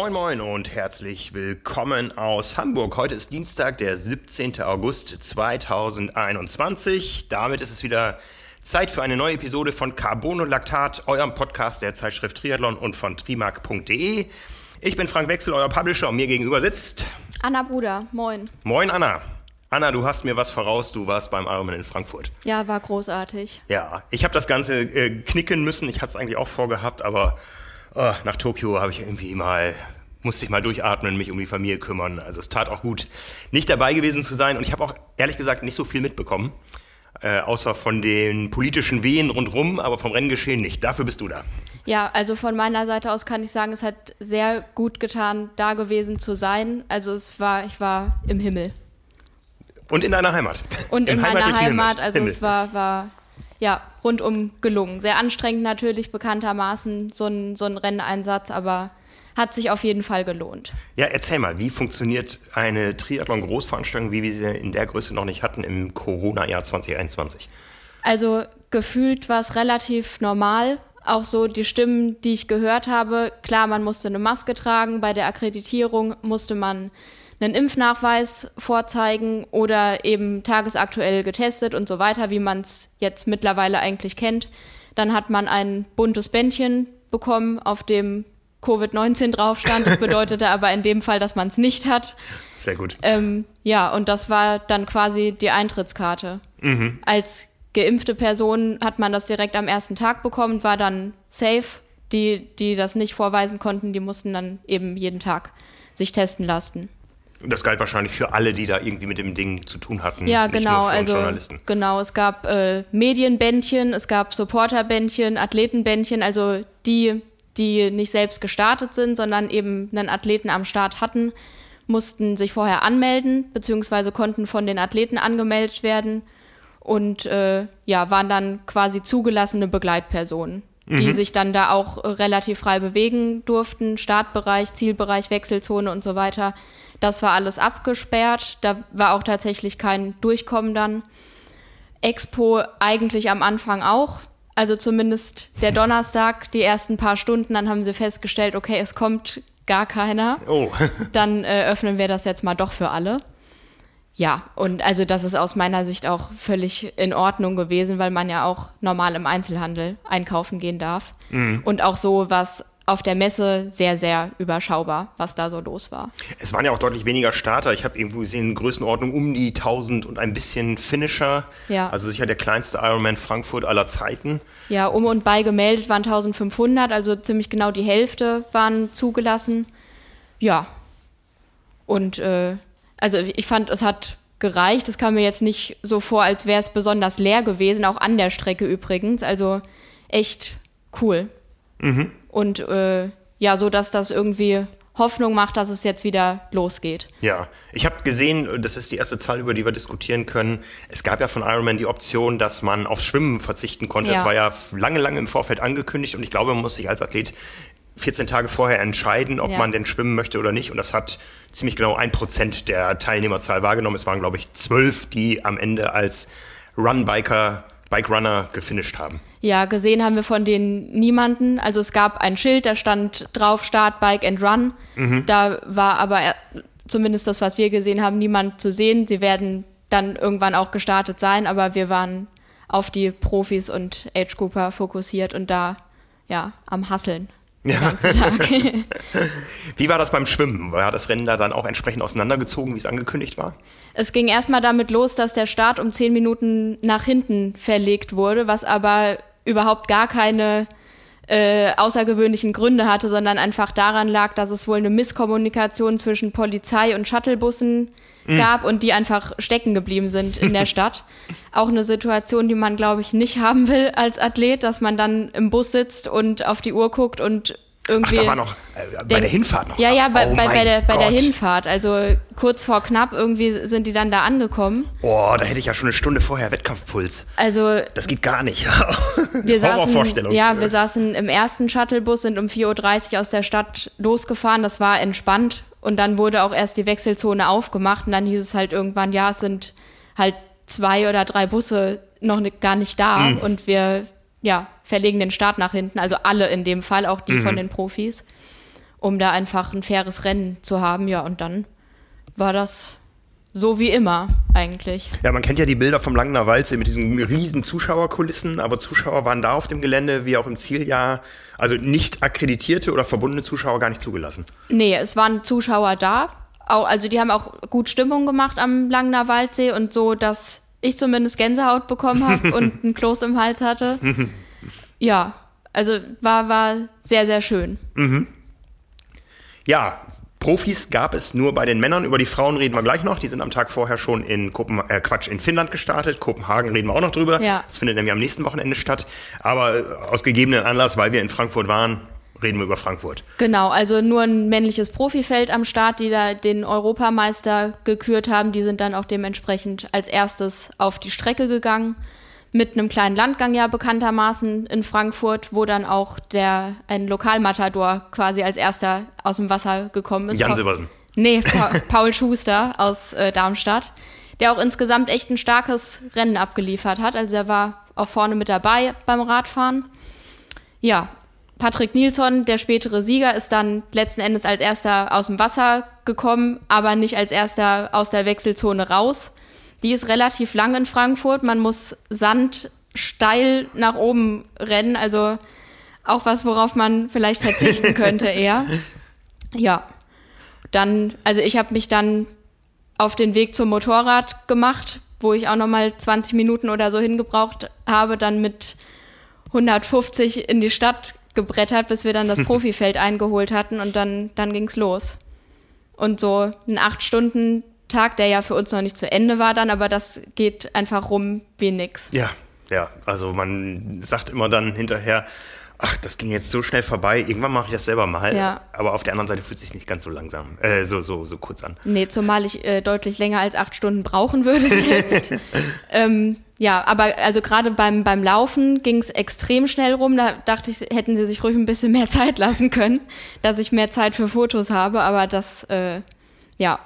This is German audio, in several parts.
Moin Moin und herzlich willkommen aus Hamburg. Heute ist Dienstag, der 17. August 2021. Damit ist es wieder Zeit für eine neue Episode von Carbonolactat, eurem Podcast der Zeitschrift Triathlon und von trimark.de. Ich bin Frank Wechsel, euer Publisher und mir gegenüber sitzt Anna Bruder. Moin. Moin Anna. Anna, du hast mir was voraus, du warst beim Ironman in Frankfurt. Ja, war großartig. Ja, ich habe das Ganze äh, knicken müssen, ich hatte es eigentlich auch vorgehabt, aber oh, nach Tokio habe ich irgendwie mal, musste ich mal durchatmen, mich um die Familie kümmern. Also es tat auch gut, nicht dabei gewesen zu sein und ich habe auch ehrlich gesagt nicht so viel mitbekommen, äh, außer von den politischen Wehen rundherum, aber vom Renngeschehen nicht. Dafür bist du da. Ja, also von meiner Seite aus kann ich sagen, es hat sehr gut getan, da gewesen zu sein. Also es war, ich war im Himmel. Und in deiner Heimat. Und in Im meiner heimatlichen Heimat, Himmel. also Himmel. es war, war ja rundum gelungen. Sehr anstrengend natürlich, bekanntermaßen so ein, so ein Renneinsatz, aber hat sich auf jeden Fall gelohnt. Ja, erzähl mal, wie funktioniert eine Triathlon-Großveranstaltung, wie wir sie in der Größe noch nicht hatten im Corona-Jahr 2021? Also gefühlt war es relativ normal. Auch so die Stimmen, die ich gehört habe. Klar, man musste eine Maske tragen. Bei der Akkreditierung musste man einen Impfnachweis vorzeigen oder eben tagesaktuell getestet und so weiter, wie man es jetzt mittlerweile eigentlich kennt. Dann hat man ein buntes Bändchen bekommen, auf dem Covid-19 drauf stand. Das bedeutete aber in dem Fall, dass man es nicht hat. Sehr gut. Ähm, ja, und das war dann quasi die Eintrittskarte. Als geimpfte Person hat man das direkt am ersten Tag bekommen, war dann safe. Die, die das nicht vorweisen konnten, die mussten dann eben jeden Tag sich testen lassen. Das galt wahrscheinlich für alle, die da irgendwie mit dem Ding zu tun hatten. Ja, genau. Also Journalisten. genau, es gab äh, Medienbändchen, es gab Supporterbändchen, Athletenbändchen, also die, die nicht selbst gestartet sind, sondern eben einen Athleten am Start hatten, mussten sich vorher anmelden, beziehungsweise konnten von den Athleten angemeldet werden und äh, ja, waren dann quasi zugelassene Begleitpersonen, die sich dann da auch relativ frei bewegen durften, Startbereich, Zielbereich, Wechselzone und so weiter. Das war alles abgesperrt, da war auch tatsächlich kein Durchkommen dann. Expo eigentlich am Anfang auch. Also zumindest der Donnerstag, die ersten paar Stunden, dann haben sie festgestellt, okay, es kommt gar keiner. Oh, Dann äh, öffnen wir das jetzt mal doch für alle. Ja, und also das ist aus meiner Sicht auch völlig in Ordnung gewesen, weil man ja auch normal im Einzelhandel einkaufen gehen darf. Und auch so was auf der Messe sehr, sehr überschaubar, was da so los war. es waren ja auch deutlich weniger Starter. Ich habe irgendwo gesehen, Größenordnung um die 1000 und ein bisschen Finisher. Ja. Also sicher der kleinste Ironman Frankfurt aller Zeiten. Ja, um und bei gemeldet waren 1500, also ziemlich genau die Hälfte waren zugelassen. Ja. Und äh, also ich fand, es hat gereicht. Es kam mir jetzt nicht so vor, als wäre es besonders leer gewesen, auch an der Strecke übrigens. Also echt cool. Und äh, ja, so dass das irgendwie Hoffnung macht, dass es jetzt wieder losgeht. Ja, ich habe gesehen, das ist die erste Zahl, über die wir diskutieren können. Es gab ja von Ironman die Option, dass man auf Schwimmen verzichten konnte. Ja. Das war ja lange, lange im Vorfeld angekündigt und ich glaube, man muss sich als Athlet 14 Tage vorher entscheiden, ob Ja. man denn schwimmen möchte oder nicht. Und das hat ziemlich genau ein Prozent der Teilnehmerzahl wahrgenommen. Es waren, glaube ich, zwölf, die am Ende als Run-Biker, Bike-Runner gefinisht haben. Ja, gesehen haben wir von denen niemanden. Also es gab ein Schild, da stand drauf Start, Bike and Run. Da war aber äh, zumindest das, was wir gesehen haben, niemand zu sehen. Sie werden dann irgendwann auch gestartet sein, aber wir waren auf die Profis und Age Grouper fokussiert und da ja am Hasseln. Tag. Wie war das beim Schwimmen? War das Rennen da dann auch entsprechend auseinandergezogen, wie es angekündigt war? Es ging erstmal damit los, dass der Start um zehn Minuten nach hinten verlegt wurde, was aber überhaupt gar keine äh, außergewöhnlichen Gründe hatte, sondern einfach daran lag, dass es wohl eine Misskommunikation zwischen Polizei und Shuttlebussen gab und die einfach stecken geblieben sind in der Stadt. Auch eine Situation, die man, glaube ich, nicht haben will als Athlet, dass man dann im Bus sitzt und auf die Uhr guckt und Ach, irgendwie. da war noch äh, bei Den- der Hinfahrt noch. Ja, ja, bei, oh bei, bei, der, bei der. Hinfahrt. Also kurz vor knapp irgendwie sind die dann da angekommen. Oh, da hätte ich ja schon eine Stunde vorher Wettkampfpuls. Also Das geht gar nicht. wir saßen, ja, wir saßen im ersten Shuttlebus, sind um 4.30 Uhr aus der Stadt losgefahren. Das war entspannt. Und dann wurde auch erst die Wechselzone aufgemacht. Und dann hieß es halt irgendwann, ja, es sind halt zwei oder drei Busse noch ni- gar nicht da. Mhm. Und wir, ja, verlegen den Start nach hinten. Also alle in dem Fall, auch die Mhm. von den Profis. um da einfach ein faires Rennen zu haben. Ja, und dann war das so wie immer eigentlich. Ja, man kennt ja die Bilder vom Langener Waldsee mit diesen riesen Zuschauerkulissen, aber Zuschauer waren da auf dem Gelände wie auch im Zieljahr, also nicht akkreditierte oder verbundene Zuschauer gar nicht zugelassen. Nee, es waren Zuschauer da. Also die haben auch gut Stimmung gemacht am Langener Waldsee und so, dass ich zumindest Gänsehaut bekommen habe und ein Kloß im Hals hatte. ja, also war, war sehr, sehr schön. Mhm. Ja, Profis gab es nur bei den Männern. Über die Frauen reden wir gleich noch. Die sind am Tag vorher schon in Kopen äh, Quatsch, in Finnland gestartet. Kopenhagen reden wir auch noch drüber. Ja. Das findet nämlich am nächsten Wochenende statt. Aber äh, aus gegebenen Anlass, weil wir in Frankfurt waren, reden wir über Frankfurt. Genau, also nur ein männliches Profifeld am Start, die da den Europameister gekürt haben. Die sind dann auch dementsprechend als erstes auf die Strecke gegangen mit einem kleinen Landgang ja bekanntermaßen in Frankfurt, wo dann auch der ein Lokalmatador quasi als erster aus dem Wasser gekommen ist. Jan Silbersen. Nee, pa Paul Schuster aus äh, Darmstadt, der auch insgesamt echt ein starkes Rennen abgeliefert hat. Also er war auch vorne mit dabei beim Radfahren. Ja, Patrick Nilsson, der spätere Sieger, ist dann letzten Endes als erster aus dem Wasser gekommen, aber nicht als erster aus der Wechselzone raus. Die ist relativ lang in Frankfurt. Man muss Sand steil nach oben rennen. Also auch was, worauf man vielleicht verzichten könnte eher. Ja. Dann, also ich habe mich dann auf den Weg zum Motorrad gemacht, wo ich auch noch mal 20 Minuten oder so hingebraucht habe, dann mit 150 in die Stadt gebrettert, bis wir dann das Profifeld eingeholt hatten und dann, dann ging's los. Und so ein acht Stunden Tag, der ja für uns noch nicht zu Ende war dann, aber das geht einfach rum wie nix. Ja, ja, also man sagt immer dann hinterher, ach, das ging jetzt so schnell vorbei, irgendwann mache ich das selber mal. Ja. Aber auf der anderen Seite fühlt es sich nicht ganz so langsam, äh, so, so, so kurz an. Nee, zumal ich äh, deutlich länger als acht Stunden brauchen würde selbst. ähm, ja, aber also gerade beim, beim Laufen ging es extrem schnell rum. Da dachte ich, hätten sie sich ruhig ein bisschen mehr Zeit lassen können, dass ich mehr Zeit für Fotos habe, aber das, äh, ja,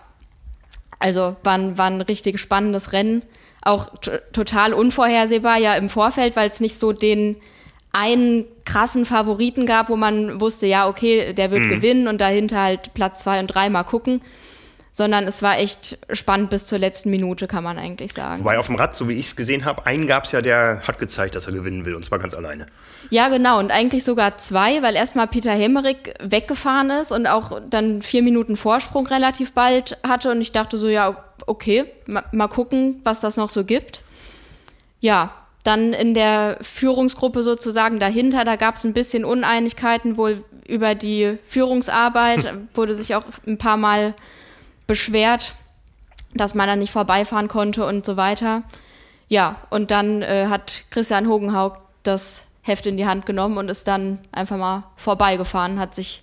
also war ein, war ein richtig spannendes Rennen. Auch total unvorhersehbar ja im Vorfeld, weil es nicht so den einen krassen Favoriten gab, wo man wusste, ja, okay, der wird mhm. gewinnen und dahinter halt Platz zwei und drei mal gucken sondern es war echt spannend bis zur letzten Minute, kann man eigentlich sagen. Wobei auf dem Rad, so wie ich es gesehen habe, einen gab es ja, der hat gezeigt, dass er gewinnen will, und zwar ganz alleine. Ja, genau, und eigentlich sogar zwei, weil erstmal Peter Hemmerich weggefahren ist und auch dann vier Minuten Vorsprung relativ bald hatte und ich dachte so, ja, okay, ma mal gucken, was das noch so gibt. Ja, dann in der Führungsgruppe sozusagen dahinter, da gab es ein bisschen Uneinigkeiten wohl über die Führungsarbeit, wurde sich auch ein paar Mal beschwert, dass man da nicht vorbeifahren konnte und so weiter. Ja, und dann äh, hat Christian Hogenhaug das Heft in die Hand genommen und ist dann einfach mal vorbeigefahren, hat sich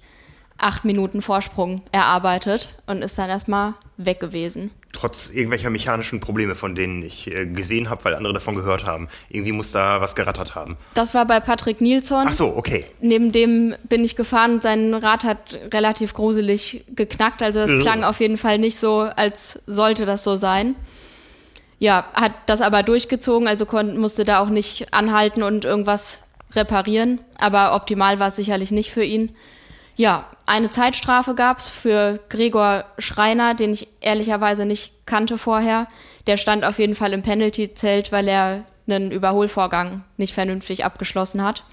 acht Minuten Vorsprung erarbeitet und ist dann erstmal weg gewesen. Trotz irgendwelcher mechanischen Probleme, von denen ich äh, gesehen habe, weil andere davon gehört haben. Irgendwie muss da was gerattert haben. Das war bei Patrick Nilsson. Ach so, okay. Neben dem bin ich gefahren. Sein Rad hat relativ gruselig geknackt. Also es klang auf jeden Fall nicht so, als sollte das so sein. Ja, hat das aber durchgezogen, also musste da auch nicht anhalten und irgendwas reparieren. Aber optimal war es sicherlich nicht für ihn. Ja, eine Zeitstrafe gab es für Gregor Schreiner, den ich ehrlicherweise nicht kannte vorher. Der stand auf jeden Fall im Penalty-Zelt, weil er einen Überholvorgang nicht vernünftig abgeschlossen hat.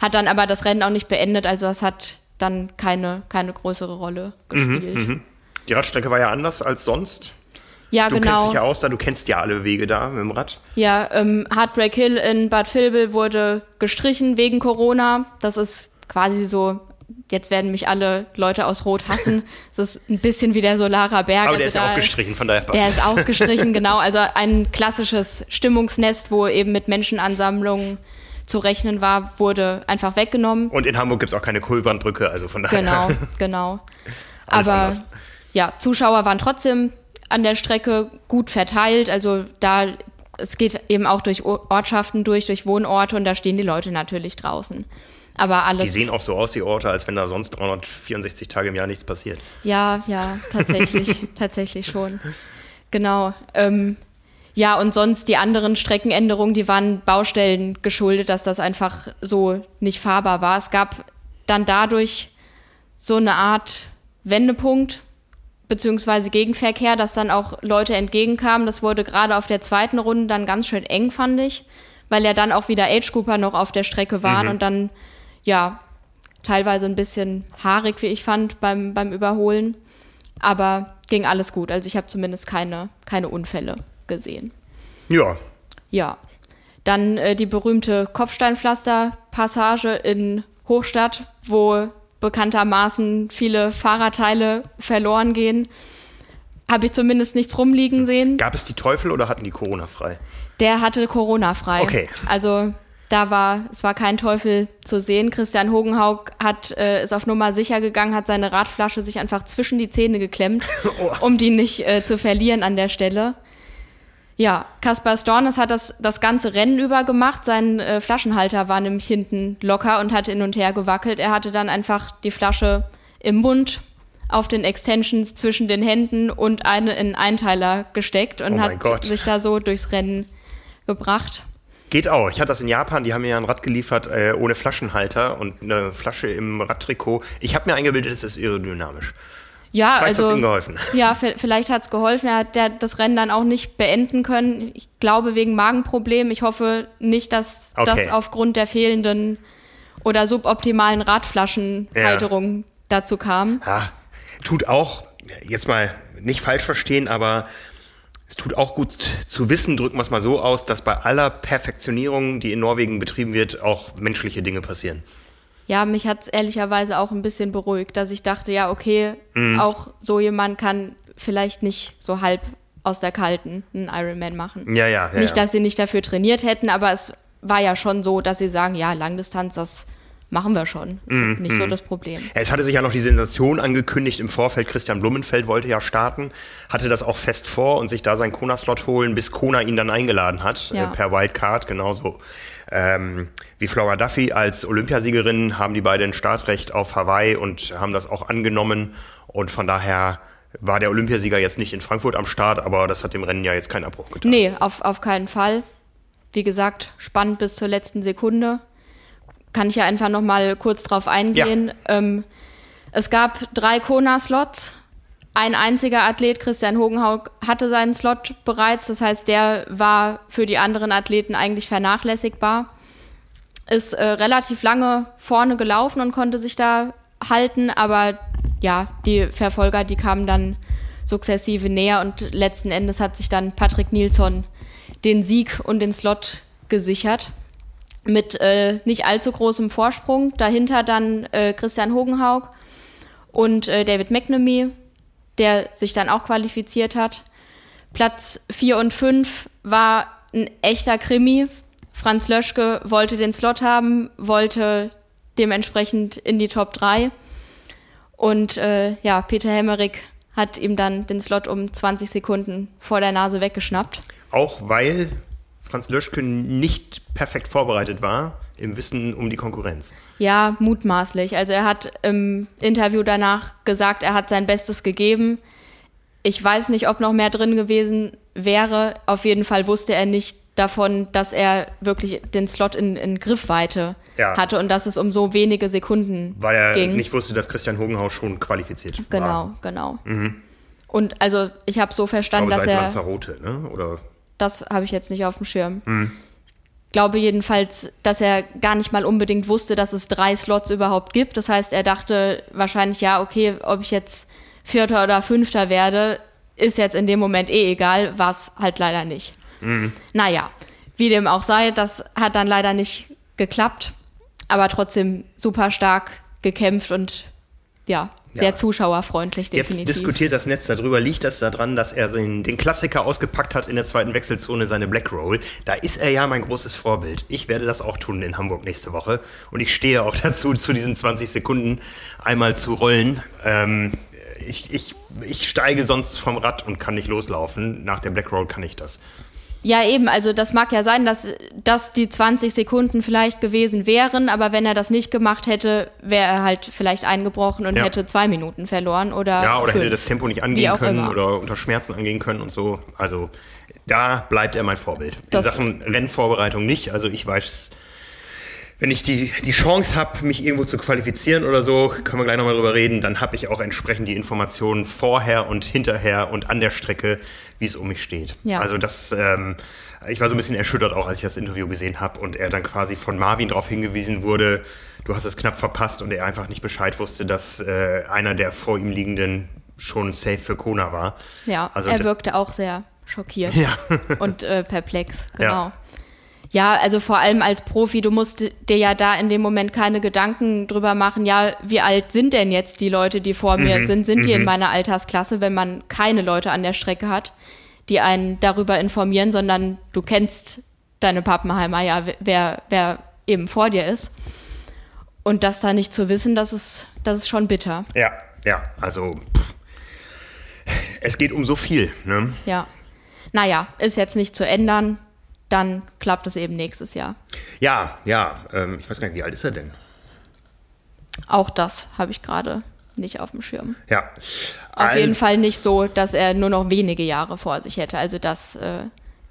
Hat dann aber das Rennen auch nicht beendet, also es hat dann keine, keine größere Rolle mhm, gespielt. Mhm, mh. Die Radstrecke war ja anders als sonst. Ja, du genau. Du kennst dich ja aus da, du kennst ja alle Wege da mit dem Rad. Ja, ähm, Heartbreak Hill in Bad Vilbel wurde gestrichen wegen Corona. Das ist quasi so jetzt werden mich alle Leute aus Rot hassen. Es ist ein bisschen wie der Solarer Berg. Aber der also ist ja auch gestrichen, von daher passt Der ist auch gestrichen, genau. Also ein klassisches Stimmungsnest, wo eben mit Menschenansammlungen zu rechnen war, wurde einfach weggenommen. Und in Hamburg gibt es auch keine Kohlbrandbrücke, also von daher. Genau, genau. Aber anders. ja, Zuschauer waren trotzdem an der Strecke gut verteilt. Also da, es geht eben auch durch Ortschaften durch, durch Wohnorte und da stehen die Leute natürlich draußen. Aber alles. Die sehen auch so aus, die Orte, als wenn da sonst 364 Tage im Jahr nichts passiert. Ja, ja, tatsächlich, tatsächlich schon. Genau. Ähm, ja, und sonst die anderen Streckenänderungen, die waren Baustellen geschuldet, dass das einfach so nicht fahrbar war. Es gab dann dadurch so eine Art Wendepunkt beziehungsweise Gegenverkehr, dass dann auch Leute entgegenkamen. Das wurde gerade auf der zweiten Runde dann ganz schön eng, fand ich, weil ja dann auch wieder Age Cooper noch auf der Strecke waren mhm. und dann, ja, teilweise ein bisschen haarig, wie ich fand, beim, beim Überholen. Aber ging alles gut. Also ich habe zumindest keine, keine Unfälle gesehen. Ja. Ja. Dann äh, die berühmte Kopfsteinpflaster-Passage in Hochstadt, wo bekanntermaßen viele Fahrradteile verloren gehen. Habe ich zumindest nichts rumliegen sehen. Gab es die Teufel oder hatten die Corona frei? Der hatte Corona frei. Okay. Also da war, es war kein Teufel zu sehen. Christian Hogenhaug hat, äh, ist auf Nummer sicher gegangen, hat seine Radflasche sich einfach zwischen die Zähne geklemmt, oh. um die nicht äh, zu verlieren an der Stelle. Ja, Kaspar Stornes hat das das ganze Rennen über gemacht. Sein äh, Flaschenhalter war nämlich hinten locker und hat hin und her gewackelt. Er hatte dann einfach die Flasche im Mund auf den Extensions zwischen den Händen und eine in Einteiler gesteckt und oh hat Gott. sich da so durchs Rennen gebracht. Geht auch. Ich hatte das in Japan, die haben mir ja ein Rad geliefert äh, ohne Flaschenhalter und eine Flasche im Radtrikot. Ich habe mir eingebildet, es ist aerodynamisch. Ja, vielleicht also. Hat's ihm geholfen. Ja, vielleicht hat es geholfen. Er hat der, das Rennen dann auch nicht beenden können. Ich glaube wegen Magenproblemen. Ich hoffe nicht, dass okay. das aufgrund der fehlenden oder suboptimalen Radflaschenhalterung ja. dazu kam. Ja, tut auch, jetzt mal nicht falsch verstehen, aber es tut auch gut zu wissen, drücken wir es mal so aus, dass bei aller Perfektionierung, die in Norwegen betrieben wird, auch menschliche Dinge passieren ja, mich hat es ehrlicherweise auch ein bisschen beruhigt, dass ich dachte, ja, okay, mhm. auch so jemand kann vielleicht nicht so halb aus der Kalten einen Ironman machen. Ja, ja, ja Nicht, dass sie nicht dafür trainiert hätten, aber es war ja schon so, dass sie sagen, ja, Langdistanz, das machen wir schon. Ist mm, nicht mm. so das Problem. Es hatte sich ja noch die Sensation angekündigt im Vorfeld. Christian Blumenfeld wollte ja starten, hatte das auch fest vor und sich da seinen Kona-Slot holen, bis Kona ihn dann eingeladen hat, ja. äh, per Wildcard, genauso ähm, wie Flora Duffy als Olympiasiegerin haben die beiden Startrecht auf Hawaii und haben das auch angenommen. Und von daher war der Olympiasieger jetzt nicht in Frankfurt am Start, aber das hat dem Rennen ja jetzt keinen Abbruch getan. Nee, auf, auf keinen Fall. Wie gesagt, spannend bis zur letzten Sekunde. Kann ich ja einfach noch mal kurz drauf eingehen. Ja. Ähm, es gab drei Kona-Slots. Ein einziger Athlet, Christian Hogenhaug, hatte seinen Slot bereits. Das heißt, der war für die anderen Athleten eigentlich vernachlässigbar. Ist äh, relativ lange vorne gelaufen und konnte sich da halten, aber ja, die Verfolger, die kamen dann sukzessive näher und letzten Endes hat sich dann Patrick Nilsson den Sieg und den Slot gesichert. Mit äh, nicht allzu großem Vorsprung. Dahinter dann äh, Christian Hogenhaug und äh, David McNamee der sich dann auch qualifiziert hat. Platz 4 und 5 war ein echter Krimi. Franz Löschke wollte den Slot haben, wollte dementsprechend in die Top 3. Und äh, ja, Peter Hemmerich hat ihm dann den Slot um 20 Sekunden vor der Nase weggeschnappt. Auch weil Franz Löschke nicht perfekt vorbereitet war im Wissen um die Konkurrenz. Ja, mutmaßlich. Also er hat im Interview danach gesagt, er hat sein Bestes gegeben. Ich weiß nicht, ob noch mehr drin gewesen wäre. Auf jeden Fall wusste er nicht davon, dass er wirklich den Slot in, in Griffweite ja. hatte und dass es um so wenige Sekunden Weil er ging. nicht wusste, dass Christian Hogenhaus schon qualifiziert genau, war. Genau, genau. Mhm. Und also ich habe so verstanden, glaube, dass er Lanzarote, ne? Oder? Das habe ich jetzt nicht auf dem Schirm. Mhm glaube jedenfalls, dass er gar nicht mal unbedingt wusste, dass es drei Slots überhaupt gibt. Das heißt, er dachte wahrscheinlich, ja, okay, ob ich jetzt Vierter oder Fünfter werde, ist jetzt in dem Moment eh egal, war es halt leider nicht. Mhm. Naja, wie dem auch sei, das hat dann leider nicht geklappt, aber trotzdem super stark gekämpft und ja, sehr ja. zuschauerfreundlich, definitiv. Jetzt diskutiert das Netz darüber. Liegt das daran, dass er den, den, Klassiker ausgepackt hat in der zweiten Wechselzone, seine Black Roll? Da ist er ja mein großes Vorbild. Ich werde das auch tun in Hamburg nächste Woche. Und ich stehe auch dazu, zu diesen 20 Sekunden einmal zu rollen. Ähm, ich, ich, ich steige sonst vom Rad und kann nicht loslaufen. Nach der Black Roll kann ich das. Ja, eben, also das mag ja sein, dass das die 20 Sekunden vielleicht gewesen wären, aber wenn er das nicht gemacht hätte, wäre er halt vielleicht eingebrochen und ja. hätte zwei Minuten verloren oder. Ja, oder fünf. hätte das Tempo nicht angehen können immer. oder unter Schmerzen angehen können und so. Also da bleibt er mein Vorbild. Das In Sachen Rennvorbereitung nicht. Also ich weiß wenn ich die, die Chance habe, mich irgendwo zu qualifizieren oder so, können wir gleich nochmal drüber reden, dann habe ich auch entsprechend die Informationen vorher und hinterher und an der Strecke, wie es um mich steht. Ja. Also das, ähm, ich war so ein bisschen erschüttert auch, als ich das Interview gesehen habe und er dann quasi von Marvin darauf hingewiesen wurde, du hast es knapp verpasst und er einfach nicht Bescheid wusste, dass äh, einer der vor ihm liegenden schon safe für Kona war. Ja, also er wirkte auch sehr schockiert Ja. und äh, perplex, genau. Ja. Ja. also vor allem als Profi, du musst dir ja da in dem Moment keine Gedanken drüber machen, ja, wie alt sind denn jetzt die Leute, die vor Mhm. mir sind? Sind die in meiner Altersklasse, wenn man keine Leute an der Strecke hat, die einen darüber informieren, sondern du kennst deine Pappenheimer, ja, wer, wer eben vor dir ist. Und das da nicht zu wissen, das ist, das ist schon bitter. Ja, ja, also pff. es geht um so viel. Ne? Ja. Naja, ist jetzt nicht zu ändern. Dann klappt es eben nächstes Jahr. Ja, ja, ähm, ich weiß gar nicht, wie alt ist er denn? Auch das habe ich gerade nicht auf dem Schirm. Ja. Auf jeden Fall nicht so, dass er nur noch wenige Jahre vor sich hätte. Also das äh,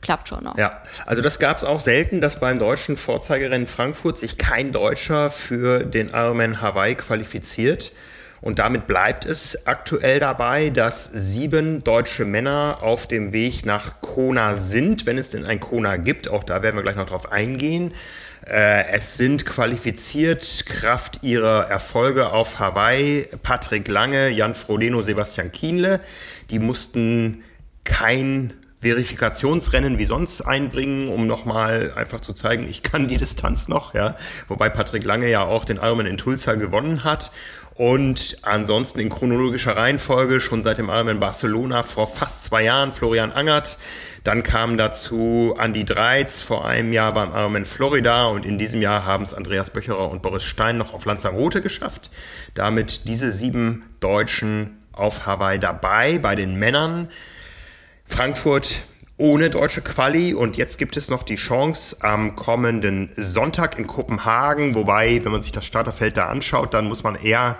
klappt schon noch. Ja, also das gab es auch selten, dass beim deutschen Vorzeigerennen Frankfurt sich kein Deutscher für den Ironman Hawaii qualifiziert. Und damit bleibt es aktuell dabei, dass sieben deutsche Männer auf dem Weg nach Kona sind, wenn es denn ein Kona gibt. Auch da werden wir gleich noch drauf eingehen. Äh, es sind qualifiziert Kraft ihrer Erfolge auf Hawaii Patrick Lange, Jan Frodeno, Sebastian Kienle. Die mussten kein Verifikationsrennen wie sonst einbringen, um nochmal einfach zu zeigen, ich kann die Distanz noch, ja. Wobei Patrick Lange ja auch den Ironman in Tulsa gewonnen hat. Und ansonsten in chronologischer Reihenfolge schon seit dem Ironman Barcelona vor fast zwei Jahren Florian Angert. Dann kam dazu Andy Dreiz vor einem Jahr beim Ironman Florida und in diesem Jahr haben es Andreas Böcherer und Boris Stein noch auf Lanzarote geschafft. Damit diese sieben Deutschen auf Hawaii dabei bei den Männern. Frankfurt ohne deutsche Quali und jetzt gibt es noch die Chance am kommenden Sonntag in Kopenhagen, wobei, wenn man sich das Starterfeld da anschaut, dann muss man eher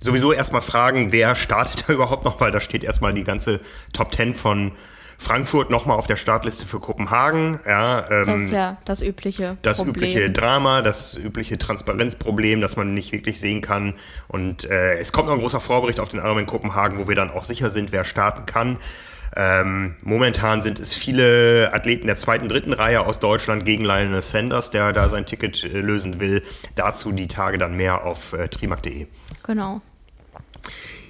sowieso erstmal fragen, wer startet da überhaupt noch, weil da steht erstmal die ganze Top 10 von Frankfurt nochmal auf der Startliste für Kopenhagen. Ja, ähm, Das ist ja das übliche das Problem. übliche Drama, das übliche Transparenzproblem, das man nicht wirklich sehen kann. Und äh, es kommt noch ein großer Vorbericht auf den Ironman Kopenhagen, wo wir dann auch sicher sind, wer starten kann. Ähm, momentan sind es viele Athleten der zweiten, dritten Reihe aus Deutschland gegen Lionel Sanders, der da sein Ticket äh, lösen will. Dazu die Tage dann mehr auf äh, trimark.de. Genau.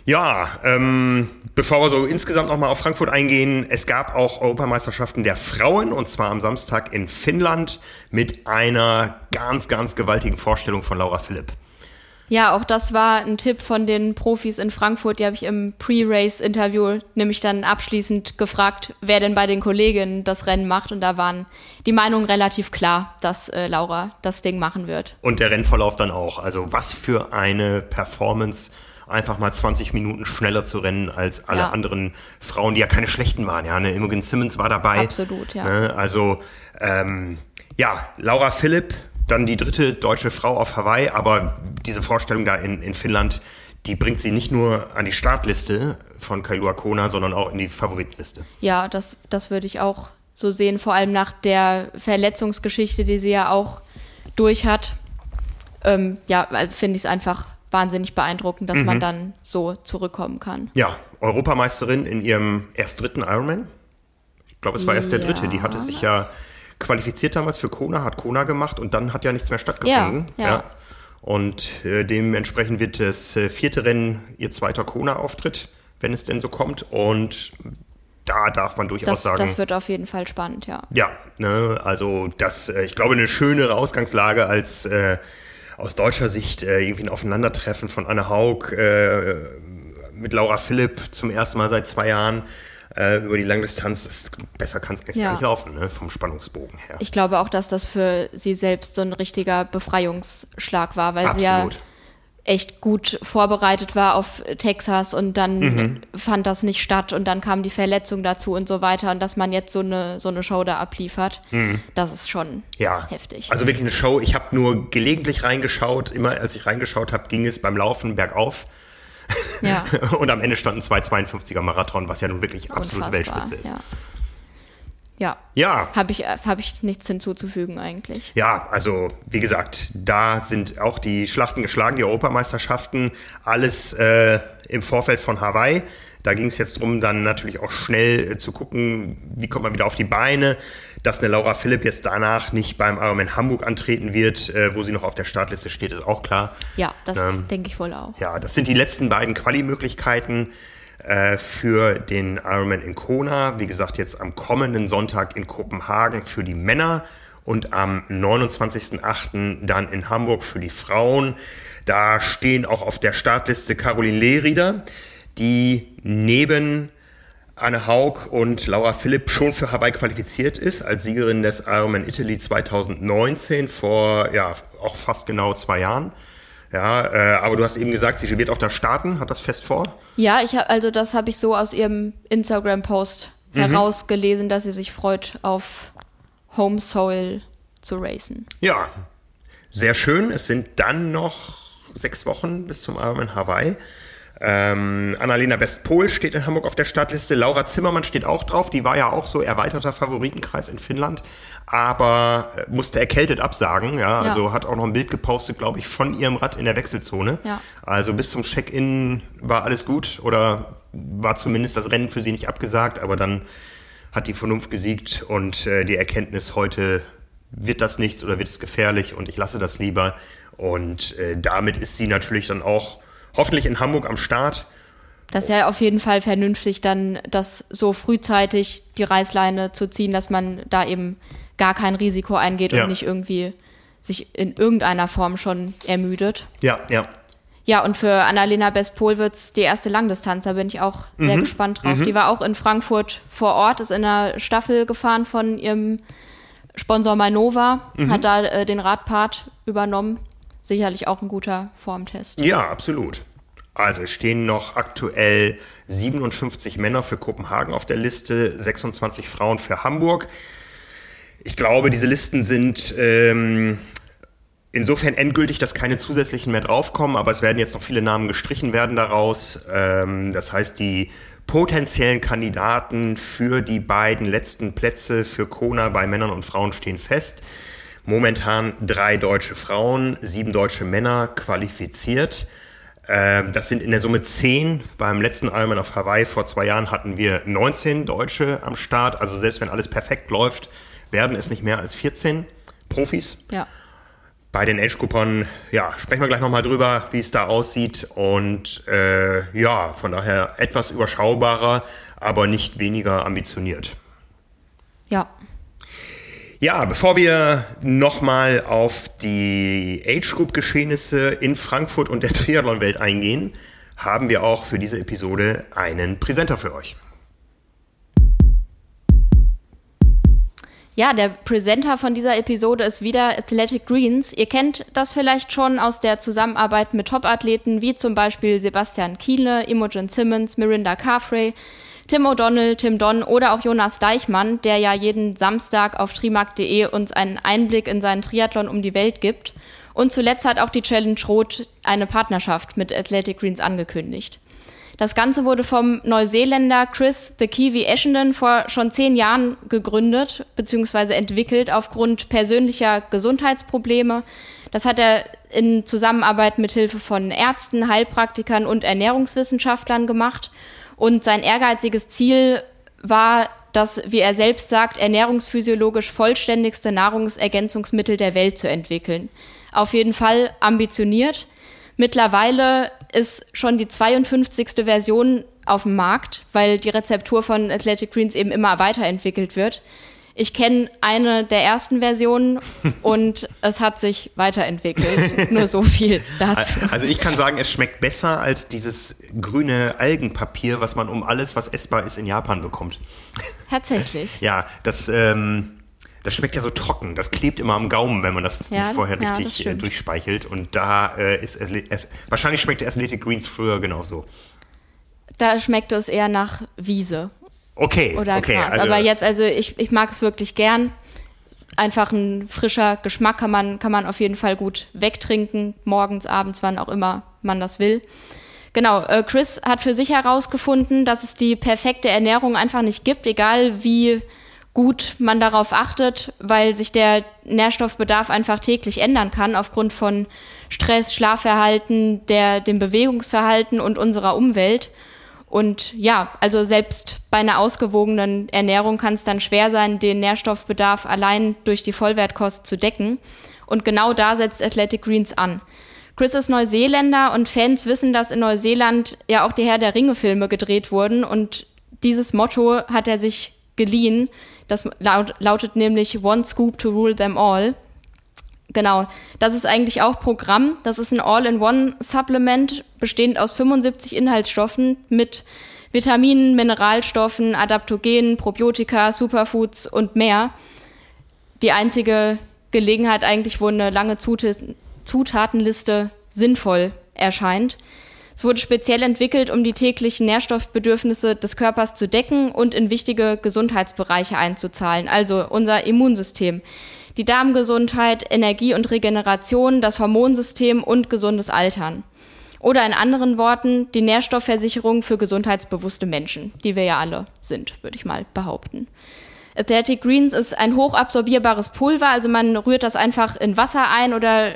Ja, ähm, bevor wir so insgesamt nochmal auf Frankfurt eingehen, es gab auch Europameisterschaften der Frauen und zwar am Samstag in Finnland mit einer ganz, ganz gewaltigen Vorstellung von Laura Philipp. Ja, auch das war ein Tipp von den Profis in Frankfurt. Die habe ich im Pre-Race-Interview nämlich dann abschließend gefragt, wer denn bei den Kolleginnen das Rennen macht. Und da waren die Meinungen relativ klar, dass äh, Laura das Ding machen wird. Und der Rennverlauf dann auch. Also was für eine Performance, einfach mal 20 Minuten schneller zu rennen als alle Ja. anderen Frauen, die ja keine schlechten waren. Ja, eine Imogen Simmons war dabei. Absolut, ja. Ne? Also ähm, ja, Laura Philipp, dann die dritte deutsche Frau auf Hawaii, aber diese Vorstellung da in, in Finnland, die bringt sie nicht nur an die Startliste von Kailua Kona, sondern auch in die Favoritenliste. Ja, das, das würde ich auch so sehen, vor allem nach der Verletzungsgeschichte, die sie ja auch durch hat. Ähm, ja, weil finde ich es einfach wahnsinnig beeindruckend, dass Mhm. man dann so zurückkommen kann. Ja, Europameisterin in ihrem erst dritten Ironman. Ich glaube, es war erst der Ja. dritte. Die hatte sich ja qualifiziert damals für Kona, hat Kona gemacht und dann hat ja nichts mehr stattgefunden. Ja, ja. Und äh, dementsprechend wird das äh, vierte Rennen ihr zweiter Kona-Auftritt, wenn es denn so kommt. Und da darf man durchaus Das, sagen. das wird auf jeden Fall spannend, ja. Ja, ne, also das, äh, ich glaube, eine schönere Ausgangslage als äh, aus deutscher Sicht äh, irgendwie ein Aufeinandertreffen von Anne Haug äh, mit Laura Philipp zum ersten Mal seit zwei Jahren äh, über die Langdistanz. Das, besser kann es eigentlich Ja. gar nicht laufen, ne, vom Spannungsbogen her. Ich glaube auch, dass das für sie selbst so ein richtiger Befreiungsschlag war, weil sie ja Absolut. echt gut vorbereitet war auf Texas und dann Mhm. fand das nicht statt und dann kam die Verletzung dazu und so weiter und dass man jetzt so eine, so eine Show da abliefert, das ist schon Mhm. Ja, heftig. also wirklich eine Show. Ich habe nur gelegentlich reingeschaut. Immer als ich reingeschaut habe, ging es beim Laufen bergauf. Ja, Und am Ende stand ein 2,52er Marathon, was ja nun wirklich absolute unfassbar. Weltspitze ist. Ja. Ja. Ja. Habe ich, hab ich nichts hinzuzufügen eigentlich. Ja, also wie gesagt, da sind auch die Schlachten geschlagen, die Europameisterschaften, alles äh, im Vorfeld von Hawaii. Da ging es jetzt darum, dann natürlich auch schnell äh, zu gucken, wie kommt man wieder auf die Beine, dass eine Laura Philipp jetzt danach nicht beim Ironman Hamburg antreten wird, äh, wo sie noch auf der Startliste steht, ist auch klar. Ja, das ähm, denke ich wohl auch. Ja, das sind die letzten beiden Quali-Möglichkeiten äh, für den Ironman in Kona. Wie gesagt, jetzt am kommenden Sonntag in Kopenhagen für die Männer und am 29.08. dann in Hamburg für die Frauen. Da stehen auch auf der Startliste Caroline Lehrieder, die neben Anne Haug und Laura Philipp schon für Hawaii qualifiziert ist, als Siegerin des Ironman Italy 2019 vor ja auch fast genau zwei Jahren. Ja, äh, aber du hast eben gesagt, sie wird auch da starten. Hat das fest vor? Ja, ich habe also das habe ich so aus ihrem Instagram-Post mhm. herausgelesen, dass sie sich freut, auf Home Soil zu racen. Ja, sehr schön. Es sind dann noch sechs Wochen bis zum Ironman Hawaii. Ähm, Annalena Bestpol steht in Hamburg auf der Startliste. Laura Zimmermann steht auch drauf. Die war ja auch so erweiterter Favoritenkreis in Finnland, aber äh, musste erkältet absagen. Ja, ja. also hat auch noch ein Bild gepostet, glaube ich, von ihrem Rad in der Wechselzone. Ja. Also bis zum Check-in war alles gut oder war zumindest das Rennen für sie nicht abgesagt, aber dann hat die Vernunft gesiegt und äh, die Erkenntnis heute wird das nichts oder wird es gefährlich und ich lasse das lieber. Und äh, damit ist sie natürlich dann auch hoffentlich in Hamburg am Start. Das ist ja auf jeden Fall vernünftig, dann das so frühzeitig die Reißleine zu ziehen, dass man da eben gar kein Risiko eingeht ja. und nicht irgendwie sich in irgendeiner Form schon ermüdet. Ja, ja. Ja, und für Annalena Bestpol wird es die erste Langdistanz, da bin ich auch sehr mhm. gespannt drauf. Mhm. Die war auch in Frankfurt vor Ort, ist in der Staffel gefahren von ihrem Sponsor Mainova, mhm. hat da äh, den Radpart übernommen. Sicherlich auch ein guter Formtest. Ja, absolut. Also es stehen noch aktuell 57 Männer für Kopenhagen auf der Liste, 26 Frauen für Hamburg. Ich glaube, diese Listen sind ähm, insofern endgültig, dass keine zusätzlichen mehr draufkommen, aber es werden jetzt noch viele Namen gestrichen werden daraus. Ähm, das heißt, die potenziellen Kandidaten für die beiden letzten Plätze für Kona bei Männern und Frauen stehen fest. Momentan drei deutsche Frauen, sieben deutsche Männer qualifiziert. Ähm, das sind in der Summe zehn. Beim letzten Ironman auf Hawaii vor zwei Jahren hatten wir 19 Deutsche am Start. Also selbst wenn alles perfekt läuft, werden es nicht mehr als 14 Profis. Ja. Bei den Age-Coupon, ja, sprechen wir gleich nochmal drüber, wie es da aussieht. Und äh, ja, von daher etwas überschaubarer, aber nicht weniger ambitioniert. Ja. Ja, bevor wir nochmal auf die Age Group Geschehnisse in Frankfurt und der Triathlon-Welt eingehen, haben wir auch für diese Episode einen Präsenter für euch. Ja, der Präsenter von dieser Episode ist wieder Athletic Greens. Ihr kennt das vielleicht schon aus der Zusammenarbeit mit Top-Athleten wie zum Beispiel Sebastian Kiele, Imogen Simmons, Mirinda Carfrey. Tim O'Donnell, Tim Don oder auch Jonas Deichmann, der ja jeden Samstag auf trimark.de uns einen Einblick in seinen Triathlon um die Welt gibt. Und zuletzt hat auch die Challenge Rot eine Partnerschaft mit Athletic Greens angekündigt. Das Ganze wurde vom Neuseeländer Chris The Kiwi Essendon vor schon zehn Jahren gegründet bzw. entwickelt aufgrund persönlicher Gesundheitsprobleme. Das hat er in Zusammenarbeit mit Hilfe von Ärzten, Heilpraktikern und Ernährungswissenschaftlern gemacht und sein ehrgeiziges Ziel war, das, wie er selbst sagt, ernährungsphysiologisch vollständigste Nahrungsergänzungsmittel der Welt zu entwickeln. Auf jeden Fall ambitioniert. Mittlerweile ist schon die 52. Version auf dem Markt, weil die Rezeptur von Athletic Greens eben immer weiterentwickelt wird. Ich kenne eine der ersten Versionen und es hat sich weiterentwickelt. Nur so viel dazu. Also ich kann sagen, es schmeckt besser als dieses grüne Algenpapier, was man um alles, was essbar ist, in Japan bekommt. Tatsächlich. Ja, das, ähm, das schmeckt ja so trocken. Das klebt immer am Gaumen, wenn man das ja, nicht vorher ja, richtig äh, durchspeichelt. Und da äh, ist es, wahrscheinlich schmeckt Athletic Greens früher genauso. Da schmeckt es eher nach Wiese. Okay, oder okay. Gras. Also Aber jetzt, also ich, ich mag es wirklich gern. Einfach ein frischer Geschmack kann man, kann man auf jeden Fall gut wegtrinken, morgens, abends, wann auch immer man das will. Genau, äh, Chris hat für sich herausgefunden, dass es die perfekte Ernährung einfach nicht gibt, egal wie gut man darauf achtet, weil sich der Nährstoffbedarf einfach täglich ändern kann aufgrund von Stress, Schlafverhalten, der, dem Bewegungsverhalten und unserer Umwelt. Und ja, also selbst bei einer ausgewogenen Ernährung kann es dann schwer sein, den Nährstoffbedarf allein durch die Vollwertkost zu decken. Und genau da setzt Athletic Greens an. Chris ist Neuseeländer und Fans wissen, dass in Neuseeland ja auch die Herr der Ringe-Filme gedreht wurden und dieses Motto hat er sich geliehen. Das laut, lautet nämlich One Scoop to Rule Them All. Genau, das ist eigentlich auch Programm. Das ist ein All-in-One-Supplement, bestehend aus 75 Inhaltsstoffen mit Vitaminen, Mineralstoffen, Adaptogenen, Probiotika, Superfoods und mehr. Die einzige Gelegenheit eigentlich, wo eine lange Zutatenliste sinnvoll erscheint. Es wurde speziell entwickelt, um die täglichen Nährstoffbedürfnisse des Körpers zu decken und in wichtige Gesundheitsbereiche einzuzahlen, also unser Immunsystem, die Darmgesundheit, Energie und Regeneration, das Hormonsystem und gesundes Altern. Oder in anderen Worten, die Nährstoffversicherung für gesundheitsbewusste Menschen, die wir ja alle sind, würde ich mal behaupten. Athletic Greens ist ein hochabsorbierbares Pulver, also man rührt das einfach in Wasser ein oder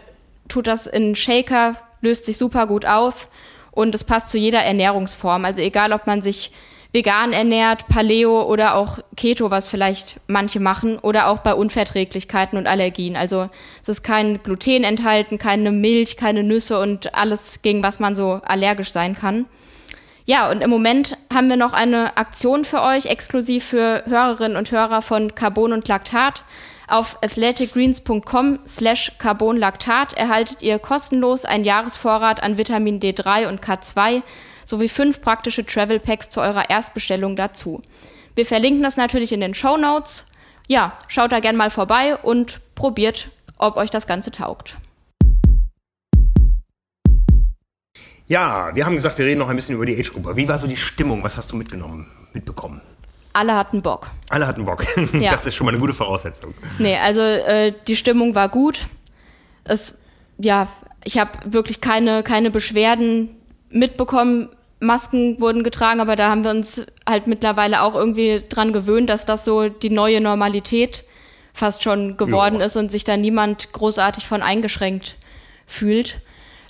tut das in Shaker, löst sich super gut auf und es passt zu jeder Ernährungsform. Also egal, ob man sich vegan ernährt, Paleo oder auch Keto, was vielleicht manche machen, oder auch bei Unverträglichkeiten und Allergien. Also es ist kein Gluten enthalten, keine Milch, keine Nüsse und alles, gegen was man so allergisch sein kann. Ja, und im Moment haben wir noch eine Aktion für euch, exklusiv für Hörerinnen und Hörer von Carbon und Laktat. Auf athleticgreens.com slash carbonlactat erhaltet ihr kostenlos einen Jahresvorrat an Vitamin D3 und K2 sowie fünf praktische Travel Packs zu eurer Erstbestellung dazu. Wir verlinken das natürlich in den Show Notes. Ja, schaut da gerne mal vorbei und probiert, ob euch das Ganze taugt. Ja, wir haben gesagt, wir reden noch ein bisschen über die Age-Gruppe. Wie war so die Stimmung? Was hast du mitgenommen, mitbekommen? alle hatten Bock. Alle hatten Bock. Ja. Das ist schon mal eine gute Voraussetzung. Nee, also äh, die Stimmung war gut. Es, ja, ich habe wirklich keine, keine Beschwerden mitbekommen. Masken wurden getragen, aber da haben wir uns halt mittlerweile auch irgendwie dran gewöhnt, dass das so die neue Normalität fast schon geworden ja. ist und sich da niemand großartig von eingeschränkt fühlt.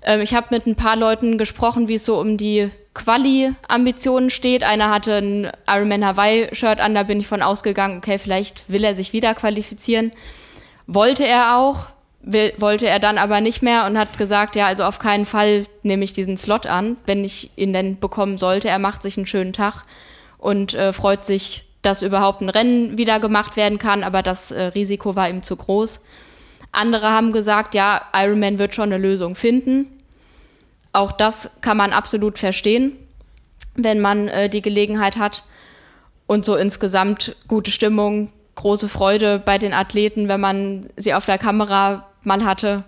Ähm, ich habe mit ein paar Leuten gesprochen, wie es so um die Quali-Ambitionen steht. Einer hatte ein Ironman Hawaii-Shirt an, da bin ich von ausgegangen, okay, vielleicht will er sich wieder qualifizieren. Wollte er auch, will, wollte er dann aber nicht mehr und hat gesagt, ja, also auf keinen Fall nehme ich diesen Slot an, wenn ich ihn denn bekommen sollte. Er macht sich einen schönen Tag und äh, freut sich, dass überhaupt ein Rennen wieder gemacht werden kann, aber das äh, Risiko war ihm zu groß. Andere haben gesagt, ja, Ironman wird schon eine Lösung finden. Auch das kann man absolut verstehen, wenn man äh, die Gelegenheit hat. Und so insgesamt gute Stimmung, große Freude bei den Athleten, wenn man sie auf der Kamera mal hatte.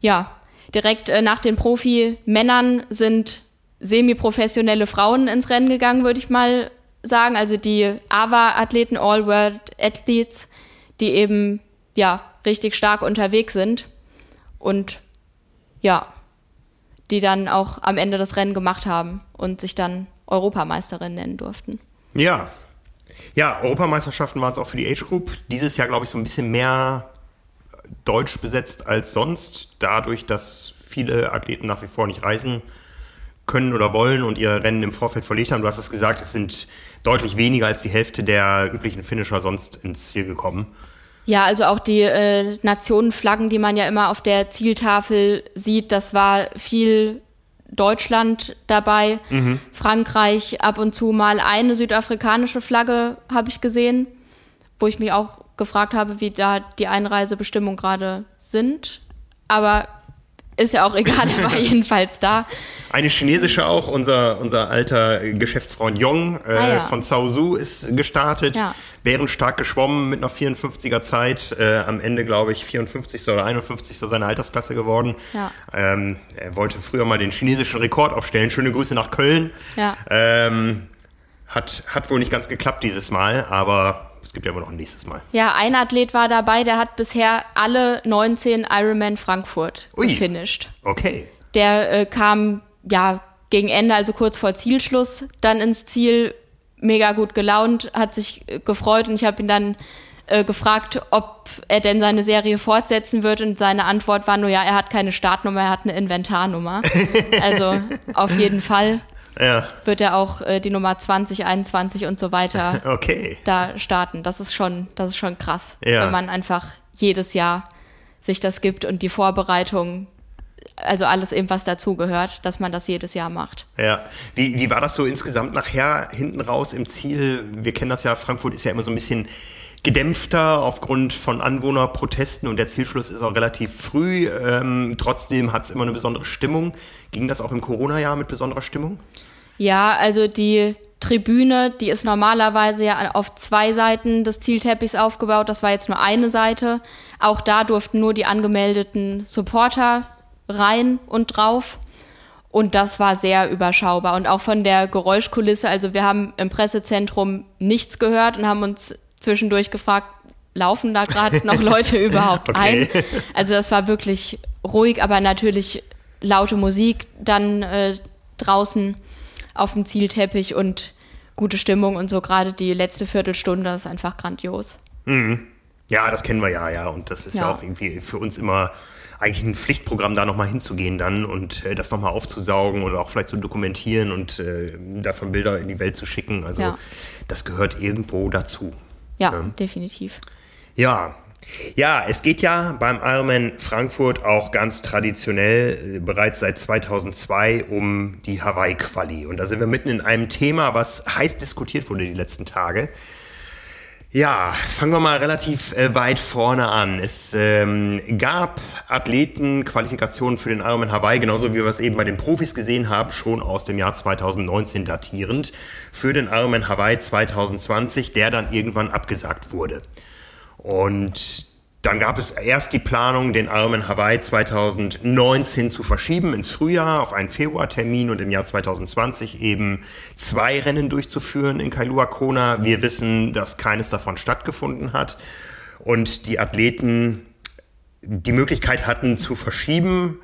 Ja, direkt äh, nach den Profi-Männern sind semi-professionelle Frauen ins Rennen gegangen, würde ich mal sagen. Also die AVA-Athleten, All-World Athletes, die eben ja richtig stark unterwegs sind. Und ja, die dann auch am Ende das Rennen gemacht haben und sich dann Europameisterin nennen durften. Ja. Ja, Europameisterschaften waren es auch für die Age Group. Dieses Jahr, glaube ich, so ein bisschen mehr deutsch besetzt als sonst, dadurch, dass viele Athleten nach wie vor nicht reisen können oder wollen und ihr Rennen im Vorfeld verlegt haben. Du hast es gesagt, es sind deutlich weniger als die Hälfte der üblichen Finisher sonst ins Ziel gekommen. Ja, also auch die äh, Nationenflaggen, die man ja immer auf der Zieltafel sieht, das war viel Deutschland dabei, mhm. Frankreich ab und zu mal eine südafrikanische Flagge habe ich gesehen, wo ich mich auch gefragt habe, wie da die Einreisebestimmungen gerade sind. Aber ist ja auch egal, er war jedenfalls da. Eine chinesische auch, unser, unser alter Geschäftsfreund Yong äh, ah, ja. von Zhao ist gestartet. Ja. Wären stark geschwommen mit einer 54er Zeit. Äh, am Ende, glaube ich, 54. oder 51. seiner Altersklasse geworden. Ja. Ähm, er wollte früher mal den chinesischen Rekord aufstellen. Schöne Grüße nach Köln. Ja. Ähm, hat, hat wohl nicht ganz geklappt dieses Mal, aber es gibt ja immer noch ein nächstes Mal. Ja, ein Athlet war dabei, der hat bisher alle 19 Ironman Frankfurt Ui. gefinisht. Okay. Der äh, kam ja gegen Ende, also kurz vor Zielschluss, dann ins Ziel, mega gut gelaunt, hat sich gefreut und ich habe ihn dann äh, gefragt, ob er denn seine Serie fortsetzen wird und seine Antwort war nur, ja, er hat keine Startnummer, er hat eine Inventarnummer. also auf jeden Fall ja. wird er auch äh, die Nummer 20, 21 und so weiter okay. da starten. Das ist schon, das ist schon krass, ja. wenn man einfach jedes Jahr sich das gibt und die Vorbereitung also alles eben, was dazugehört, dass man das jedes Jahr macht. Ja, wie, wie war das so insgesamt nachher hinten raus im Ziel? Wir kennen das ja, Frankfurt ist ja immer so ein bisschen gedämpfter aufgrund von Anwohnerprotesten und der Zielschluss ist auch relativ früh. Ähm, trotzdem hat es immer eine besondere Stimmung. Ging das auch im Corona-Jahr mit besonderer Stimmung? Ja, also die Tribüne, die ist normalerweise ja auf zwei Seiten des Zielteppichs aufgebaut. Das war jetzt nur eine Seite. Auch da durften nur die angemeldeten Supporter rein und drauf. Und das war sehr überschaubar. Und auch von der Geräuschkulisse, also wir haben im Pressezentrum nichts gehört und haben uns zwischendurch gefragt, laufen da gerade noch Leute überhaupt okay. ein? Also das war wirklich ruhig, aber natürlich laute Musik dann äh, draußen auf dem Zielteppich und gute Stimmung und so gerade die letzte Viertelstunde ist einfach grandios. Mhm. Ja, das kennen wir ja, ja. Und das ist ja, ja auch irgendwie für uns immer eigentlich ein Pflichtprogramm, da nochmal hinzugehen dann und äh, das nochmal aufzusaugen oder auch vielleicht zu dokumentieren und äh, davon Bilder in die Welt zu schicken. Also ja. das gehört irgendwo dazu. Ja, ja, definitiv. Ja. Ja, es geht ja beim Ironman Frankfurt auch ganz traditionell äh, bereits seit 2002 um die Hawaii-Quali. Und da sind wir mitten in einem Thema, was heiß diskutiert wurde die letzten Tage. Ja, fangen wir mal relativ äh, weit vorne an. Es ähm, gab Athletenqualifikationen für den Ironman Hawaii, genauso wie wir es eben bei den Profis gesehen haben, schon aus dem Jahr 2019 datierend, für den Ironman Hawaii 2020, der dann irgendwann abgesagt wurde. Und dann gab es erst die Planung, den Ironman Hawaii 2019 zu verschieben ins Frühjahr auf einen Februartermin und im Jahr 2020 eben zwei Rennen durchzuführen in Kailua Kona. Wir wissen, dass keines davon stattgefunden hat und die Athleten die Möglichkeit hatten zu verschieben,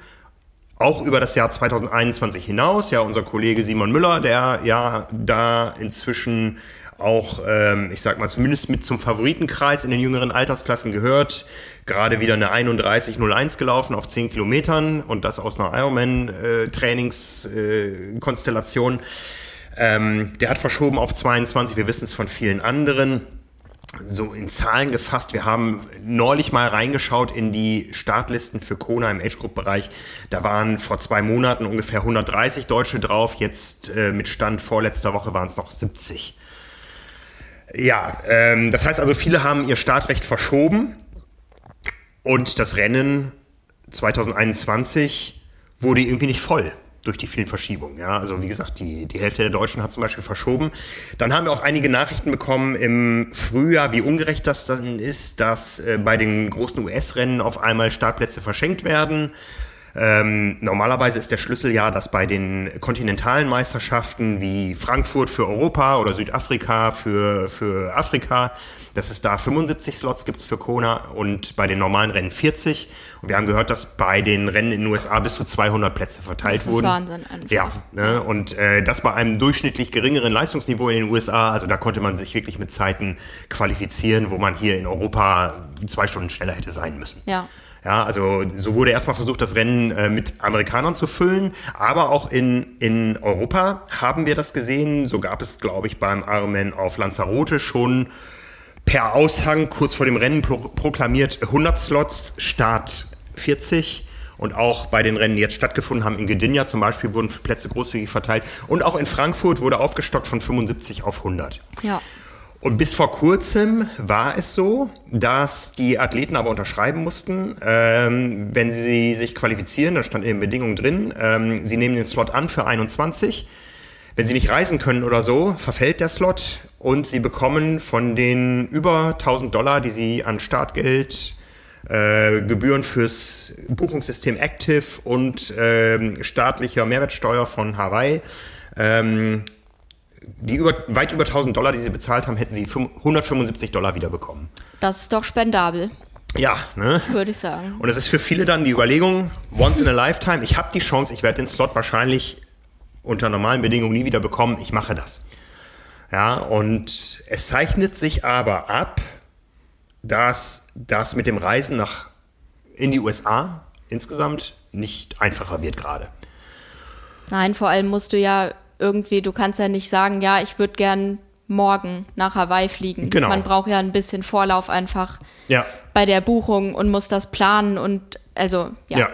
auch über das Jahr 2021 hinaus. Ja, unser Kollege Simon Müller, der ja da inzwischen auch, ähm, ich sag mal, zumindest mit zum Favoritenkreis in den jüngeren Altersklassen gehört. Gerade wieder eine 31.01 gelaufen auf 10 Kilometern und das aus einer Ironman-Trainingskonstellation. Äh, ähm, der hat verschoben auf 22, wir wissen es von vielen anderen. So in Zahlen gefasst, wir haben neulich mal reingeschaut in die Startlisten für Kona im Age-Group-Bereich. Da waren vor zwei Monaten ungefähr 130 Deutsche drauf, jetzt äh, mit Stand vorletzter Woche waren es noch 70. Ja, ähm, das heißt also, viele haben ihr Startrecht verschoben und das Rennen 2021 wurde irgendwie nicht voll durch die vielen Verschiebungen. Ja, also wie gesagt, die, die Hälfte der Deutschen hat zum Beispiel verschoben. Dann haben wir auch einige Nachrichten bekommen im Frühjahr, wie ungerecht das dann ist, dass äh, bei den großen US-Rennen auf einmal Startplätze verschenkt werden. Ähm, normalerweise ist der Schlüssel ja, dass bei den kontinentalen Meisterschaften wie Frankfurt für Europa oder Südafrika für, für Afrika, dass es da 75 Slots gibt für Kona und bei den normalen Rennen 40. Und wir haben gehört, dass bei den Rennen in den USA bis zu 200 Plätze verteilt wurden. Das ist wurden. Wahnsinn einfach. Ja, ne? und äh, das bei einem durchschnittlich geringeren Leistungsniveau in den USA. Also da konnte man sich wirklich mit Zeiten qualifizieren, wo man hier in Europa zwei Stunden schneller hätte sein müssen. Ja. Ja, also so wurde erstmal versucht, das Rennen äh, mit Amerikanern zu füllen, aber auch in, in Europa haben wir das gesehen. So gab es, glaube ich, beim Ironman auf Lanzarote schon per Aushang kurz vor dem Rennen pro proklamiert 100 Slots, Start 40. Und auch bei den Rennen, die jetzt stattgefunden haben, in Gdynia zum Beispiel, wurden Plätze großzügig verteilt. Und auch in Frankfurt wurde aufgestockt von 75 auf 100. Ja. Und bis vor kurzem war es so, dass die Athleten aber unterschreiben mussten, ähm, wenn sie sich qualifizieren, da stand in den Bedingungen drin, ähm, sie nehmen den Slot an für 21. Wenn sie nicht reisen können oder so, verfällt der Slot und sie bekommen von den über 1000 Dollar, die sie an Startgeld, äh, Gebühren fürs Buchungssystem Active und äh, staatlicher Mehrwertsteuer von Hawaii, ähm, die über, weit über 1000 Dollar, die sie bezahlt haben, hätten sie 175 Dollar wiederbekommen. Das ist doch spendabel. Ja, ne? Würde ich sagen. Und es ist für viele dann die Überlegung, once in a lifetime, ich habe die Chance, ich werde den Slot wahrscheinlich unter normalen Bedingungen nie wieder bekommen, ich mache das. Ja, und es zeichnet sich aber ab, dass das mit dem Reisen nach in die USA insgesamt nicht einfacher wird gerade. Nein, vor allem musst du ja irgendwie, du kannst ja nicht sagen, ja, ich würde gern morgen nach Hawaii fliegen. Genau. Man braucht ja ein bisschen Vorlauf einfach Ja. bei der Buchung und muss das planen und also ja. Ja.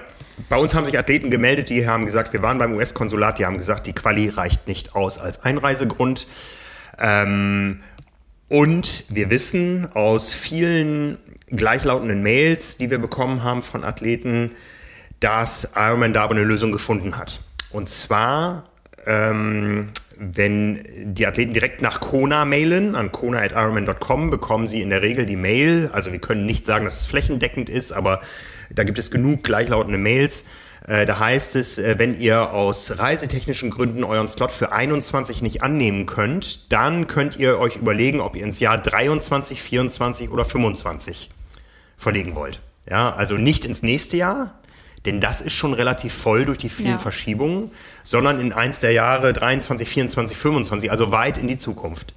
Bei uns haben sich Athleten gemeldet, die haben gesagt, wir waren beim US-Konsulat, die haben gesagt, die Quali reicht nicht aus als Einreisegrund. Ähm, und wir wissen aus vielen gleichlautenden Mails, die wir bekommen haben von Athleten, dass Ironman da aber eine Lösung gefunden hat. Und zwar, ähm, wenn die Athleten direkt nach Kona mailen, an kona.ironman.com, bekommen sie in der Regel die Mail. Also wir können nicht sagen, dass es flächendeckend ist, aber da gibt es genug gleichlautende Mails. Äh, Da heißt es, äh, wenn ihr aus reisetechnischen Gründen euren Slot für 21 nicht annehmen könnt, dann könnt ihr euch überlegen, ob ihr ins Jahr 23, 24 oder 25 verlegen wollt. Ja, also nicht ins nächste Jahr, denn das ist schon relativ voll durch die vielen Ja. Verschiebungen, sondern in eins der Jahre 23, 24, 25, also weit in die Zukunft.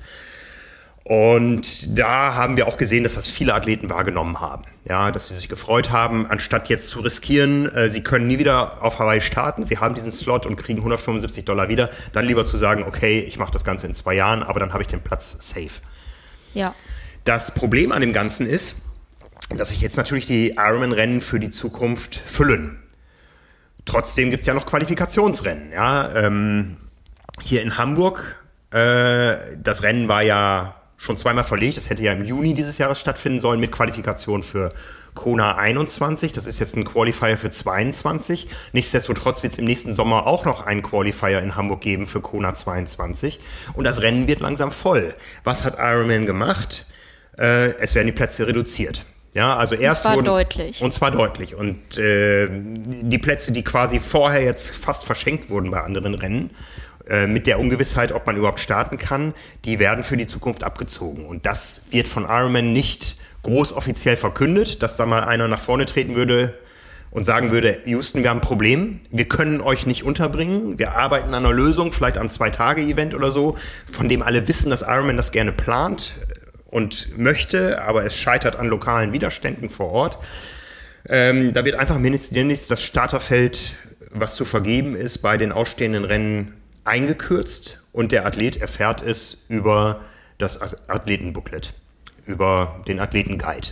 Und da haben wir auch gesehen, dass das viele Athleten wahrgenommen haben. Ja, dass sie sich gefreut haben, anstatt jetzt zu riskieren, äh, sie können nie wieder auf Hawaii starten, sie haben diesen Slot und kriegen 175 Dollar wieder, dann lieber zu sagen, okay, ich mache das Ganze in zwei Jahren, aber dann habe ich den Platz safe. ja. Das Problem an dem Ganzen ist, dass sich jetzt natürlich die Ironman-Rennen für die Zukunft füllen. Trotzdem gibt es ja noch Qualifikationsrennen. Ja? Ähm, hier in Hamburg, äh, das Rennen war ja schon zweimal verlegt. Das hätte ja im Juni dieses Jahres stattfinden sollen mit Qualifikation für Kona 21. Das ist jetzt ein Qualifier für 22. Nichtsdestotrotz wird es im nächsten Sommer auch noch einen Qualifier in Hamburg geben für Kona 22. Und das Rennen wird langsam voll. Was hat Ironman gemacht? Äh, es werden die Plätze reduziert. Ja, also erst zwar wurden, deutlich. Und zwar deutlich. Und äh, die Plätze, die quasi vorher jetzt fast verschenkt wurden bei anderen Rennen, äh, mit der Ungewissheit, ob man überhaupt starten kann, die werden für die Zukunft abgezogen. Und das wird von Ironman nicht groß offiziell verkündet, dass da mal einer nach vorne treten würde und sagen würde, Houston, wir haben ein Problem, wir können euch nicht unterbringen, wir arbeiten an einer Lösung, vielleicht am Zwei-Tage-Event oder so, von dem alle wissen, dass Ironman das gerne plant und möchte, aber es scheitert an lokalen Widerständen vor Ort. Ähm, da wird einfach mindestens das Starterfeld, was zu vergeben ist, bei den ausstehenden Rennen eingekürzt und der Athlet erfährt es über das Athletenbooklet, über den Athletenguide.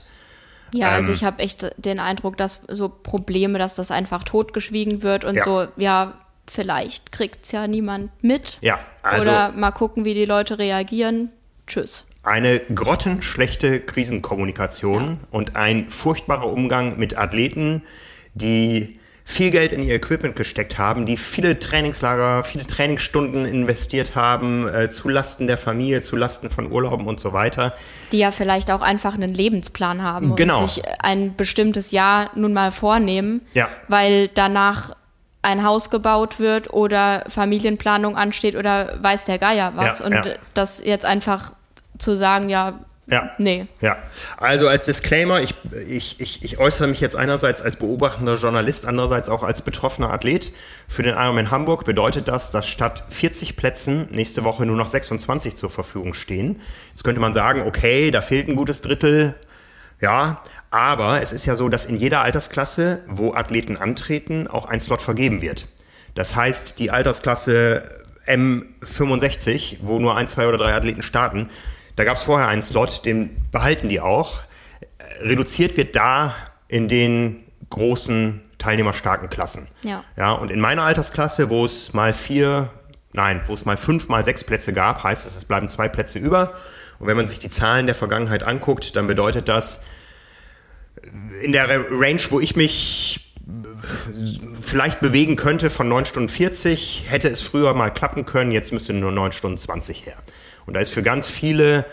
Ja, also Ähm, ich habe echt den Eindruck, dass so Probleme, dass das einfach totgeschwiegen wird und Ja. so, ja, vielleicht kriegt's ja niemand mit. Ja, also- Oder mal gucken, wie die Leute reagieren. Tschüss. Eine grottenschlechte Krisenkommunikation und ein furchtbarer Umgang mit Athleten, die viel Geld in ihr Equipment gesteckt haben, die viele Trainingslager, viele Trainingsstunden investiert haben, äh, zu Lasten der Familie, zu Lasten von Urlauben und so weiter. Die ja vielleicht auch einfach einen Lebensplan haben Genau. und sich ein bestimmtes Jahr nun mal vornehmen, Ja. weil danach ein Haus gebaut wird oder Familienplanung ansteht oder weiß der Geier was. Ja, und ja. das jetzt einfach zu sagen, ja, Ja. nee. Ja, also als Disclaimer, ich, ich, ich, ich äußere mich jetzt einerseits als beobachtender Journalist, andererseits auch als betroffener Athlet. Für den Ironman Hamburg bedeutet das, dass statt 40 Plätzen nächste Woche nur noch 26 zur Verfügung stehen. Jetzt könnte man sagen, okay, da fehlt ein gutes Drittel. Ja, aber es ist ja so, dass in jeder Altersklasse, wo Athleten antreten, auch ein Slot vergeben wird. Das heißt, die Altersklasse M65, wo nur ein, zwei oder drei Athleten starten, da gab es vorher einen Slot, den behalten die auch. Reduziert wird da in den großen teilnehmerstarken Klassen. Ja. Ja, und in meiner Altersklasse, wo es mal vier, nein, wo es mal fünf, mal sechs Plätze gab, heißt es, es bleiben zwei Plätze über. Und wenn man sich die Zahlen der Vergangenheit anguckt, dann bedeutet das, in der Range, wo ich mich vielleicht bewegen könnte von 9 Stunden 40, hätte es früher mal klappen können, jetzt müsste nur 9 Stunden 20 her. Und da ist für ganz viele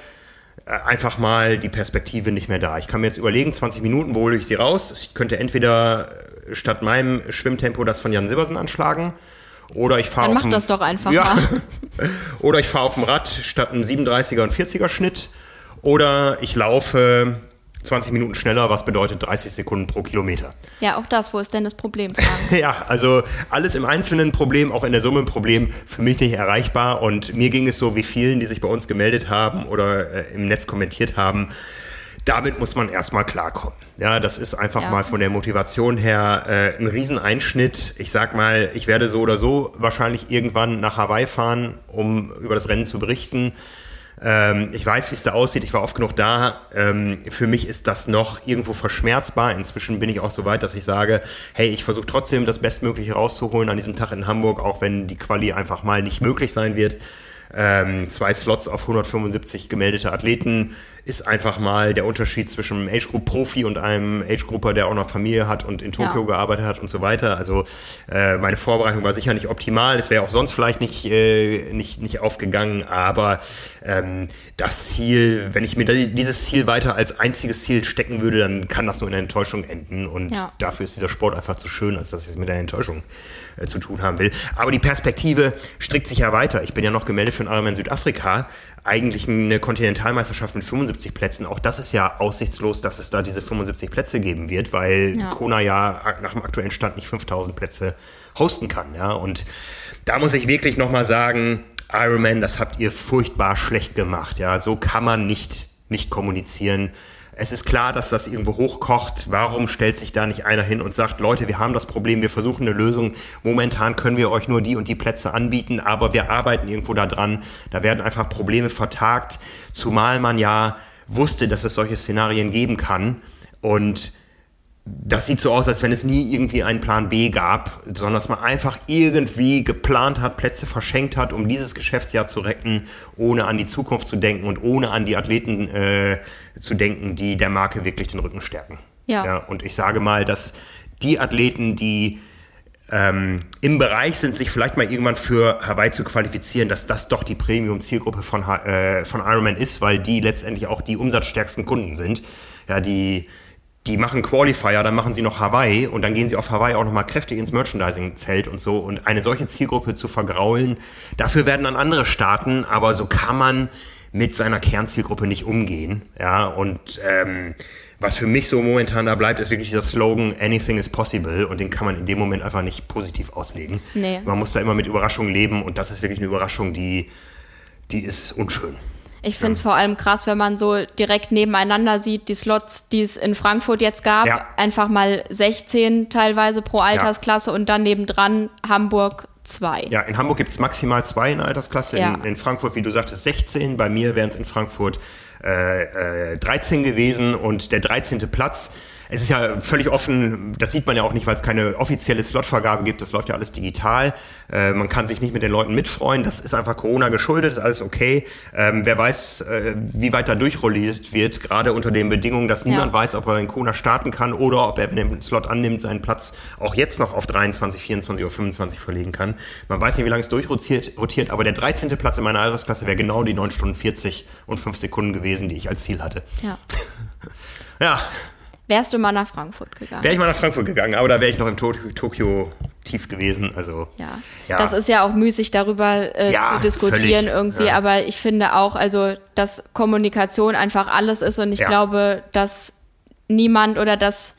äh, einfach mal die Perspektive nicht mehr da. Ich kann mir jetzt überlegen, 20 Minuten, wo hole ich die raus? Ich könnte entweder äh, statt meinem Schwimmtempo das von Jan Silbersen anschlagen oder ich fahre auf dem, das doch einfach ja. oder ich fahre auf dem Rad statt einem 37er und 40er Schnitt oder ich laufe 20 Minuten schneller, was bedeutet 30 Sekunden pro Kilometer. Ja, auch das, wo ist denn das Problem? ja, also alles im Einzelnen Problem, auch in der Summe ein Problem, für mich nicht erreichbar. Und mir ging es so wie vielen, die sich bei uns gemeldet haben oder äh, im Netz kommentiert haben. Damit muss man erstmal klarkommen. Ja, das ist einfach ja. mal von der Motivation her äh, ein Rieseneinschnitt. Ich sag mal, ich werde so oder so wahrscheinlich irgendwann nach Hawaii fahren, um über das Rennen zu berichten. Ähm, ich weiß, wie es da aussieht. Ich war oft genug da. Ähm, für mich ist das noch irgendwo verschmerzbar. Inzwischen bin ich auch so weit, dass ich sage, hey, ich versuche trotzdem das Bestmögliche rauszuholen an diesem Tag in Hamburg, auch wenn die Quali einfach mal nicht möglich sein wird. Ähm, zwei Slots auf 175 gemeldete Athleten ist einfach mal der Unterschied zwischen einem Age Group Profi und einem Age Grouper, der auch noch Familie hat und in Tokio ja. gearbeitet hat und so weiter. Also äh, meine Vorbereitung war sicher nicht optimal. Es wäre auch sonst vielleicht nicht, äh, nicht, nicht aufgegangen, aber ähm, das Ziel, wenn ich mir dieses Ziel weiter als einziges Ziel stecken würde, dann kann das nur in einer Enttäuschung enden. Und ja. dafür ist dieser Sport einfach zu schön, als dass ich es mit einer Enttäuschung äh, zu tun haben will. Aber die Perspektive strickt sich ja weiter. Ich bin ja noch gemeldet für einen Ironman Südafrika eigentlich eine Kontinentalmeisterschaft mit 75 Plätzen. Auch das ist ja aussichtslos, dass es da diese 75 Plätze geben wird, weil ja. Kona ja nach dem aktuellen Stand nicht 5000 Plätze hosten kann. Ja? Und da muss ich wirklich nochmal sagen, Ironman, das habt ihr furchtbar schlecht gemacht. Ja? So kann man nicht, nicht kommunizieren. Es ist klar, dass das irgendwo hochkocht. Warum stellt sich da nicht einer hin und sagt, Leute, wir haben das Problem, wir versuchen eine Lösung. Momentan können wir euch nur die und die Plätze anbieten, aber wir arbeiten irgendwo da dran. Da werden einfach Probleme vertagt, zumal man ja wusste, dass es solche Szenarien geben kann. Und das sieht so aus, als wenn es nie irgendwie einen Plan B gab, sondern dass man einfach irgendwie geplant hat, Plätze verschenkt hat, um dieses Geschäftsjahr zu retten, ohne an die Zukunft zu denken und ohne an die Athleten äh, zu denken, die der Marke wirklich den Rücken stärken. Ja. ja und ich sage mal, dass die Athleten, die ähm, im Bereich sind, sich vielleicht mal irgendwann für Hawaii zu qualifizieren, dass das doch die Premium-Zielgruppe von, äh, von Ironman ist, weil die letztendlich auch die umsatzstärksten Kunden sind. Ja, die die machen Qualifier, dann machen sie noch Hawaii und dann gehen sie auf Hawaii auch nochmal kräftig ins Merchandising-Zelt und so. Und eine solche Zielgruppe zu vergraulen, dafür werden dann andere starten, aber so kann man mit seiner Kernzielgruppe nicht umgehen. Ja, und ähm, was für mich so momentan da bleibt, ist wirklich der Slogan Anything is possible und den kann man in dem Moment einfach nicht positiv auslegen. Nee. Man muss da immer mit Überraschungen leben und das ist wirklich eine Überraschung, die, die ist unschön. Ich finde es ja. vor allem krass, wenn man so direkt nebeneinander sieht, die Slots, die es in Frankfurt jetzt gab, ja. einfach mal 16 teilweise pro Altersklasse ja. und dann nebendran Hamburg zwei. Ja, in Hamburg gibt es maximal zwei in der Altersklasse, in, in, Frankfurt, wie du sagtest, 16, bei mir wären es in Frankfurt äh, äh, 13 gewesen und der 13. Platz es ist ja völlig offen, das sieht man ja auch nicht, weil es keine offizielle Slotvergabe gibt, das läuft ja alles digital. Äh, man kann sich nicht mit den Leuten mitfreuen, das ist einfach Corona geschuldet, ist alles okay. Ähm, wer weiß, äh, wie weit da durchrolliert wird, gerade unter den Bedingungen, dass niemand ja. weiß, ob er in Kona starten kann oder ob er, wenn er den Slot annimmt, seinen Platz auch jetzt noch auf 23, 24 oder 25 verlegen kann. Man weiß nicht, wie lange es durchrotiert, rotiert, aber der 13. Platz in meiner Altersklasse wäre genau die 9 Stunden 40 und 5 Sekunden gewesen, die ich als Ziel hatte. Ja. ja. Wärst du mal nach Frankfurt gegangen? Wäre ich mal nach Frankfurt gegangen, aber da wäre ich noch im to Tokio tief gewesen. Also ja. ja. das ist ja auch müßig darüber äh, ja, zu diskutieren völlig, irgendwie, ja. aber ich finde auch, also dass Kommunikation einfach alles ist und ich glaube, dass niemand oder dass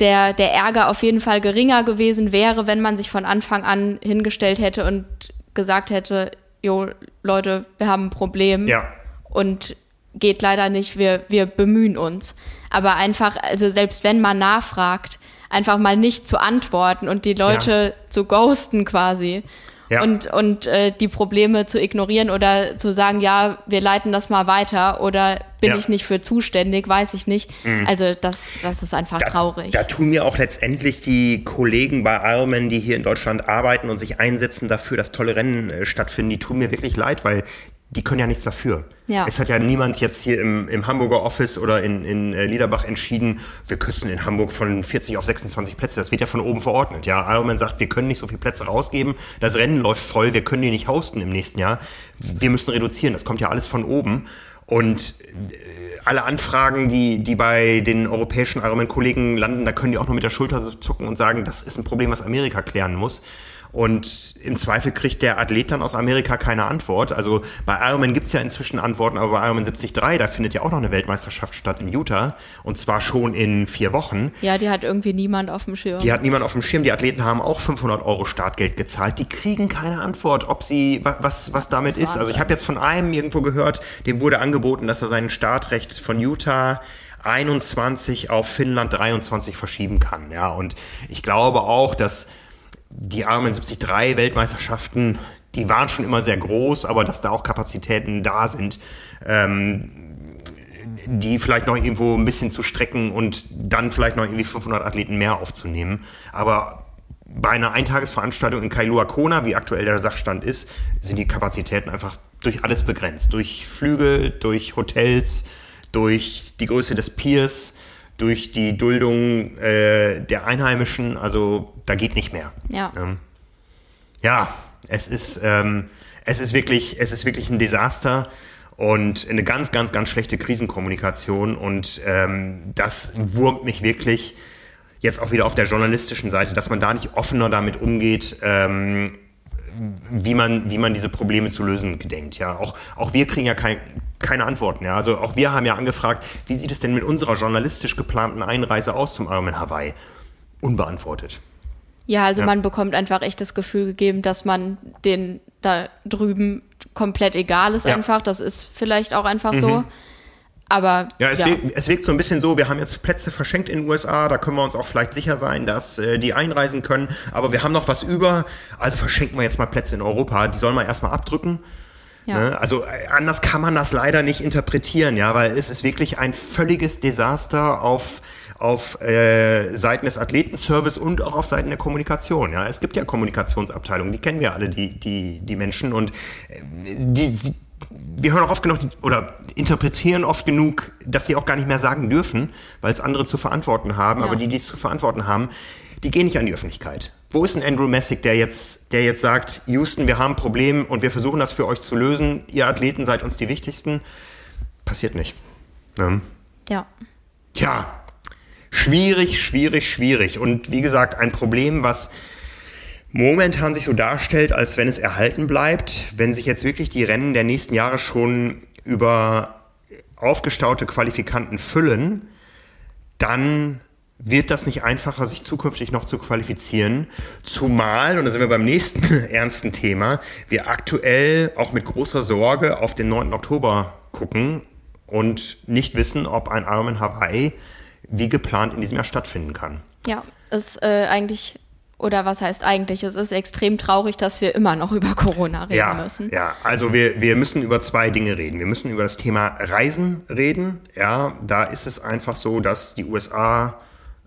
der, der Ärger auf jeden Fall geringer gewesen wäre, wenn man sich von Anfang an hingestellt hätte und gesagt hätte, jo, Leute, wir haben ein Problem. Ja. Und geht leider nicht, wir, wir bemühen uns. Aber einfach, also selbst wenn man nachfragt, einfach mal nicht zu antworten und die Leute ja. zu ghosten quasi. Ja. Und, und äh, die Probleme zu ignorieren oder zu sagen, ja, wir leiten das mal weiter oder bin ja. ich nicht für zuständig, weiß ich nicht. Mhm. Also das, das ist einfach da, traurig. Da tun mir auch letztendlich die Kollegen bei Ironman, die hier in Deutschland arbeiten und sich einsetzen dafür, dass tolle Rennen äh, stattfinden, die tun mir wirklich leid, weil die können ja nichts dafür. Ja. Es hat ja niemand jetzt hier im, im Hamburger Office oder in, in äh, Liederbach entschieden, wir kürzen in Hamburg von 40 auf 26 Plätze. Das wird ja von oben verordnet. Ja, Ironman sagt, wir können nicht so viele Plätze rausgeben. Das Rennen läuft voll, wir können die nicht hosten im nächsten Jahr. Wir müssen reduzieren. Das kommt ja alles von oben. Und äh, alle Anfragen, die, die bei den europäischen Ironman-Kollegen landen, da können die auch nur mit der Schulter zucken und sagen, das ist ein Problem, was Amerika klären muss. Und im Zweifel kriegt der Athlet dann aus Amerika keine Antwort. Also bei Ironman gibt es ja inzwischen Antworten, aber bei Ironman 73, da findet ja auch noch eine Weltmeisterschaft statt in Utah. Und zwar schon in vier Wochen. Ja, die hat irgendwie niemand auf dem Schirm. Die hat niemand auf dem Schirm. Die Athleten haben auch 500 Euro Startgeld gezahlt. Die kriegen keine Antwort, ob sie, was, was damit ist. Also ich habe jetzt von einem irgendwo gehört, dem wurde angeboten, dass er sein Startrecht von Utah 21 auf Finnland 23 verschieben kann. Ja, und ich glaube auch, dass die Ironman 73 Weltmeisterschaften, die waren schon immer sehr groß, aber dass da auch Kapazitäten da sind, ähm, die vielleicht noch irgendwo ein bisschen zu strecken und dann vielleicht noch irgendwie 500 Athleten mehr aufzunehmen. Aber bei einer Eintagesveranstaltung in Kailua Kona, wie aktuell der Sachstand ist, sind die Kapazitäten einfach durch alles begrenzt. Durch Flüge, durch Hotels, durch die Größe des Piers, durch die Duldung äh, der Einheimischen. Also da geht nicht mehr. Ja. Ähm, ja, es ist, ähm, es, ist wirklich, es ist wirklich ein Desaster und eine ganz, ganz, ganz schlechte Krisenkommunikation. Und ähm, das wurmt mich wirklich jetzt auch wieder auf der journalistischen Seite, dass man da nicht offener damit umgeht. Ähm, wie man, wie man diese Probleme zu lösen gedenkt. Ja, auch, auch wir kriegen ja kein, keine Antworten. Ja, also auch wir haben ja angefragt, wie sieht es denn mit unserer journalistisch geplanten Einreise aus zum Ironman Hawaii? Unbeantwortet. Ja, also ja. man bekommt einfach echt das Gefühl gegeben, dass man den da drüben komplett egal ist ja. einfach. Das ist vielleicht auch einfach mhm. so. Aber ja, es, ja. Wirkt, es wirkt so ein bisschen so, wir haben jetzt Plätze verschenkt in den USA, da können wir uns auch vielleicht sicher sein, dass äh, die einreisen können, aber wir haben noch was über, also verschenken wir jetzt mal Plätze in Europa, die sollen wir erstmal abdrücken. Ja. Ne? Also äh, anders kann man das leider nicht interpretieren, ja, weil es ist wirklich ein völliges Desaster auf auf äh, Seiten des Athletenservice und auch auf Seiten der Kommunikation. Ja, es gibt ja Kommunikationsabteilungen, die kennen wir alle, die die die Menschen und äh, die, die wir hören auch oft genug oder interpretieren oft genug, dass sie auch gar nicht mehr sagen dürfen, weil es andere zu verantworten haben. Ja. Aber die, die es zu verantworten haben, die gehen nicht an die Öffentlichkeit. Wo ist ein Andrew Messick, der jetzt, der jetzt sagt, Houston, wir haben ein Problem und wir versuchen das für euch zu lösen. Ihr Athleten seid uns die wichtigsten. Passiert nicht. Ja. ja. Tja, schwierig, schwierig, schwierig. Und wie gesagt, ein Problem, was momentan sich so darstellt, als wenn es erhalten bleibt, wenn sich jetzt wirklich die Rennen der nächsten Jahre schon über aufgestaute Qualifikanten füllen, dann wird das nicht einfacher, sich zukünftig noch zu qualifizieren. Zumal, und da sind wir beim nächsten ernsten Thema, wir aktuell auch mit großer Sorge auf den 9. Oktober gucken und nicht wissen, ob ein Ironman Hawaii wie geplant in diesem Jahr stattfinden kann. Ja, ist äh, eigentlich oder was heißt eigentlich? Es ist extrem traurig, dass wir immer noch über Corona reden ja, müssen. Ja, also wir, wir müssen über zwei Dinge reden. Wir müssen über das Thema Reisen reden. Ja, da ist es einfach so, dass die USA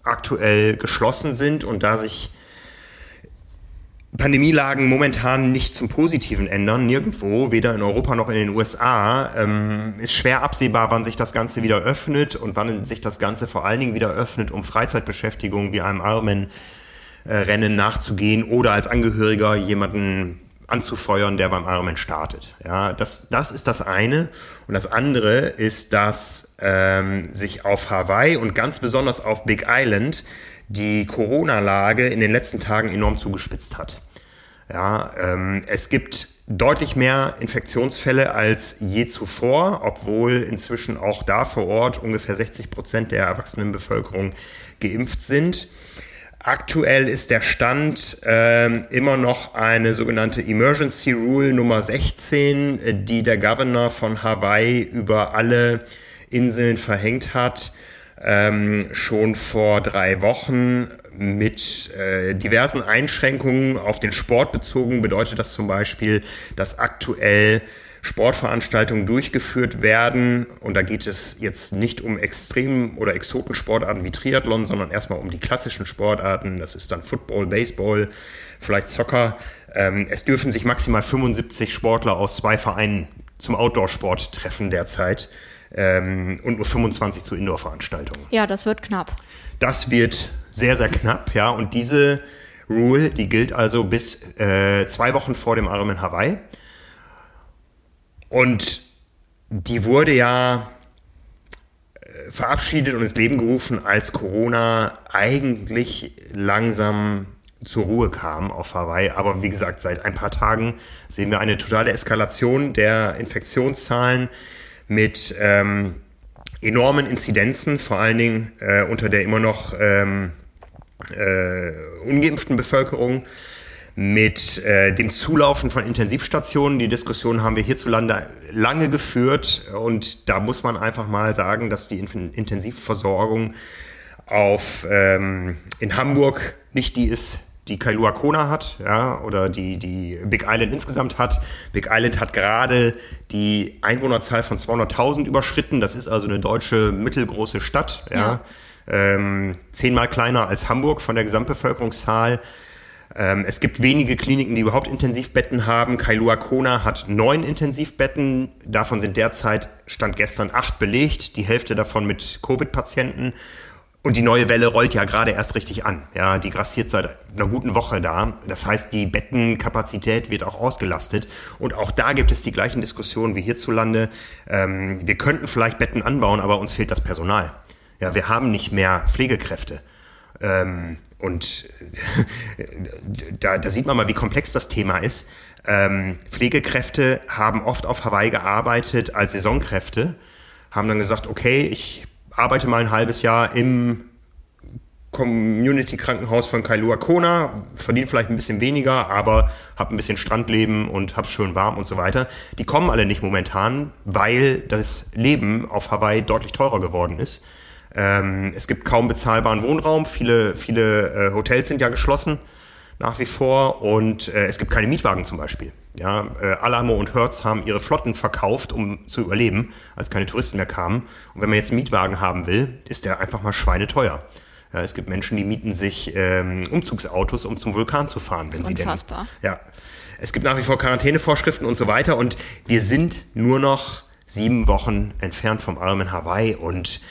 aktuell geschlossen sind und da sich Pandemielagen momentan nicht zum Positiven ändern, nirgendwo, weder in Europa noch in den USA, ähm, ist schwer absehbar, wann sich das Ganze wieder öffnet und wann sich das Ganze vor allen Dingen wieder öffnet, um Freizeitbeschäftigung wie einem Ironman äh, nachzugehen oder als Angehöriger jemanden anzufeuern, der beim Ironman startet. Ja, das, das ist das eine. Und das andere ist, dass ähm, sich auf Hawaii und ganz besonders auf Big Island die Corona-Lage in den letzten Tagen enorm zugespitzt hat. Ja, ähm, es gibt deutlich mehr Infektionsfälle als je zuvor, obwohl inzwischen auch da vor Ort ungefähr 60 Prozent der erwachsenen Bevölkerung geimpft sind. Aktuell ist der Stand äh, immer noch eine sogenannte Emergency Rule Nummer 16, äh, die der Governor von Hawaii über alle Inseln verhängt hat, ähm, schon vor drei Wochen mit äh, diversen Einschränkungen auf den Sport bezogen. Bedeutet das zum Beispiel, dass aktuell Sportveranstaltungen durchgeführt werden. Und da geht es jetzt nicht um Extrem- oder Exotensportarten wie Triathlon, sondern erstmal um die klassischen Sportarten. Das ist dann Football, Baseball, vielleicht Soccer. Ähm, es dürfen sich maximal 75 Sportler aus zwei Vereinen zum Outdoor-Sport treffen derzeit ähm, und nur 25 zu Indoor-Veranstaltungen. Ja, das wird knapp. Das wird sehr, sehr knapp, ja. Und diese Rule, die gilt also bis äh, zwei Wochen vor dem Ironman Hawaii. Und die wurde ja äh, verabschiedet und ins Leben gerufen, als Corona eigentlich langsam zur Ruhe kam auf Hawaii. Aber wie gesagt, seit ein paar Tagen sehen wir eine totale Eskalation der Infektionszahlen mit ähm, enormen Inzidenzen, vor allen Dingen äh, unter der immer noch ähm, äh, ungeimpften Bevölkerung mit äh, dem Zulaufen von Intensivstationen. Die Diskussion haben wir hierzulande lange geführt und da muss man einfach mal sagen, dass die Intensivversorgung auf ähm, in Hamburg nicht die ist, die Kailua Kona hat, ja, oder die, die Big Island insgesamt hat. Big Island hat gerade die Einwohnerzahl von 200.000 überschritten. Das ist also eine deutsche mittelgroße Stadt, ja. ja. Ähm, zehnmal kleiner als Hamburg von der Gesamtbevölkerungszahl. Ähm, es gibt wenige Kliniken, die überhaupt Intensivbetten haben. Kailua Kona hat neun Intensivbetten. Davon sind derzeit, stand gestern, acht belegt. Die Hälfte davon mit Covid-Patienten. Und die neue Welle rollt ja gerade erst richtig an. Ja, die grassiert seit einer guten Woche da. Das heißt, die Bettenkapazität wird auch ausgelastet. Und auch da gibt es die gleichen Diskussionen wie hierzulande. Ähm, wir könnten vielleicht Betten anbauen, aber uns fehlt das Personal. Ja, wir haben nicht mehr Pflegekräfte. Ähm, und da, da, sieht man mal, wie komplex das Thema ist. Ähm, Pflegekräfte haben oft auf Hawaii gearbeitet als Saisonkräfte, haben dann gesagt, okay, ich arbeite mal ein halbes Jahr im Community-Krankenhaus von Kailua Kona, verdiene vielleicht ein bisschen weniger, aber habe ein bisschen Strandleben und hab's schön warm und so weiter. Die kommen alle nicht momentan, weil das Leben auf Hawaii deutlich teurer geworden ist. Ähm, es gibt kaum bezahlbaren Wohnraum. Viele, viele äh, Hotels sind ja geschlossen nach wie vor und äh, es gibt keine Mietwagen zum Beispiel. Ja, äh, Alamo und Hertz haben ihre Flotten verkauft, um zu überleben, als keine Touristen mehr kamen. Und wenn man jetzt einen Mietwagen haben will, ist der einfach mal schweineteuer. Ja, es gibt Menschen, die mieten sich ähm, Umzugsautos, um zum Vulkan zu fahren, wenn sie denn. Unfassbar. Ja, es gibt nach wie vor Quarantänevorschriften und so weiter. Und wir sind nur noch sieben Wochen entfernt vom armen Hawaii und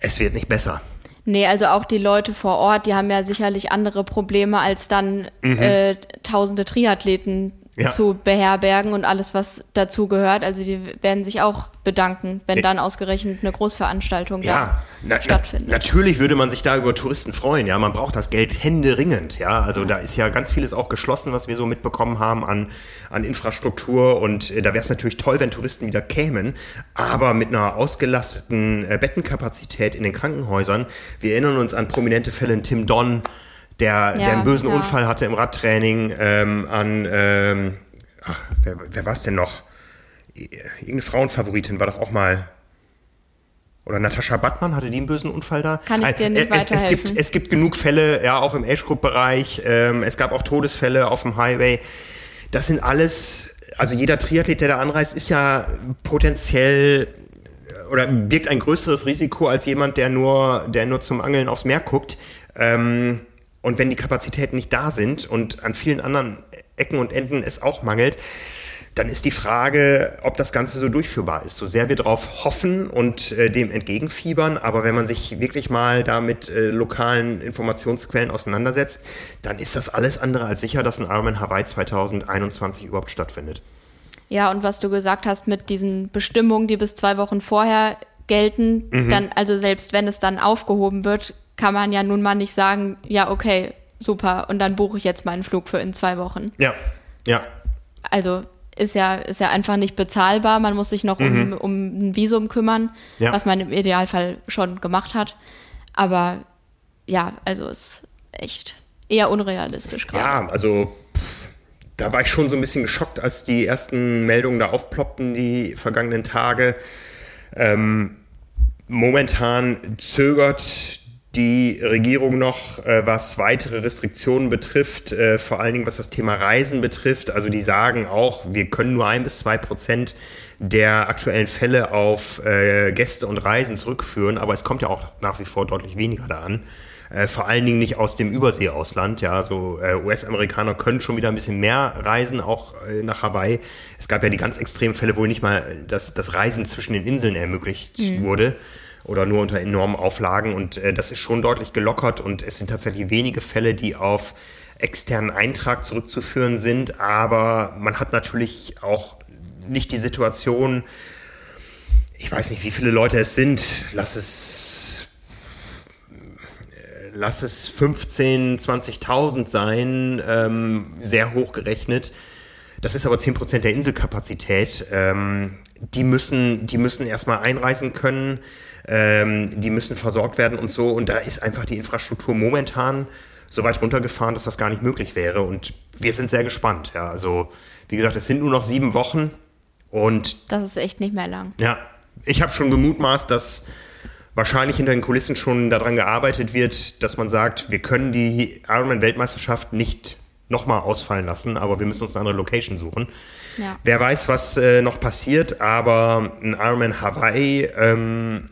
es wird nicht besser. Nee, also auch die Leute vor Ort, die haben ja sicherlich andere Probleme als dann mhm. äh, tausende Triathleten ja. zu beherbergen und alles, was dazu gehört. Also die werden sich auch bedanken, wenn dann ausgerechnet eine Großveranstaltung ja, na, stattfindet. Na, natürlich würde man sich da über Touristen freuen. Ja, man braucht das Geld händeringend. Ja, also da ist ja ganz vieles auch geschlossen, was wir so mitbekommen haben an, an Infrastruktur. Und äh, da wäre es natürlich toll, wenn Touristen wieder kämen. Aber mit einer ausgelasteten äh, Bettenkapazität in den Krankenhäusern. Wir erinnern uns an prominente Fälle in Tim Don der, ja, der einen bösen ja. Unfall hatte im Radtraining ähm, an, ähm, ach, wer, wer war es denn noch? Irgendeine Frauenfavoritin war doch auch mal. Oder Natascha Battmann, hatte die einen bösen Unfall da? Kann ich dir nicht es, es, gibt, es gibt genug Fälle, ja, auch im Age-Group-Bereich. Ähm, es gab auch Todesfälle auf dem Highway. Das sind alles, also jeder Triathlet, der da anreist, ist ja potenziell oder birgt ein größeres Risiko als jemand, der nur, der nur zum Angeln aufs Meer guckt. Ähm, und wenn die Kapazitäten nicht da sind und an vielen anderen Ecken und Enden es auch mangelt, dann ist die Frage, ob das Ganze so durchführbar ist. So sehr wir darauf hoffen und äh, dem entgegenfiebern, aber wenn man sich wirklich mal da mit äh, lokalen Informationsquellen auseinandersetzt, dann ist das alles andere als sicher, dass ein Ironman Hawaii 2021 überhaupt stattfindet. Ja, und was du gesagt hast mit diesen Bestimmungen, die bis zwei Wochen vorher gelten, mhm. dann, also selbst wenn es dann aufgehoben wird, kann man ja nun mal nicht sagen, ja, okay, super, und dann buche ich jetzt meinen Flug für in zwei Wochen. Ja, ja. Also ist ja, ist ja einfach nicht bezahlbar. Man muss sich noch mhm. um, um ein Visum kümmern, ja. was man im Idealfall schon gemacht hat. Aber ja, also ist echt eher unrealistisch gerade. Ja, also pff, da war ich schon so ein bisschen geschockt, als die ersten Meldungen da aufploppten, die vergangenen Tage. Ähm, momentan zögert die Regierung noch, äh, was weitere Restriktionen betrifft, äh, vor allen Dingen was das Thema Reisen betrifft. Also die sagen auch, wir können nur ein bis zwei Prozent der aktuellen Fälle auf äh, Gäste und Reisen zurückführen, aber es kommt ja auch nach wie vor deutlich weniger da an. Äh, vor allen Dingen nicht aus dem Überseeausland. Ja, so äh, US-Amerikaner können schon wieder ein bisschen mehr reisen, auch äh, nach Hawaii. Es gab ja die ganz extremen Fälle, wo nicht mal das, das Reisen zwischen den Inseln ermöglicht mhm. wurde oder nur unter enormen Auflagen. Und äh, das ist schon deutlich gelockert und es sind tatsächlich wenige Fälle, die auf externen Eintrag zurückzuführen sind. Aber man hat natürlich auch nicht die Situation, ich weiß nicht, wie viele Leute es sind, lass es lass es 15, 20.000 sein, ähm, sehr hoch gerechnet. Das ist aber 10% der Inselkapazität. Ähm, die müssen, die müssen erstmal einreisen können, ähm, die müssen versorgt werden und so. Und da ist einfach die Infrastruktur momentan so weit runtergefahren, dass das gar nicht möglich wäre. Und wir sind sehr gespannt. Ja, also wie gesagt, es sind nur noch sieben Wochen und das ist echt nicht mehr lang. Ja, ich habe schon gemutmaßt, dass wahrscheinlich hinter den Kulissen schon daran gearbeitet wird, dass man sagt, wir können die Ironman-Weltmeisterschaft nicht nochmal ausfallen lassen, aber wir müssen uns eine andere Location suchen. Ja. Wer weiß, was äh, noch passiert, aber ein Ironman Hawaii ähm,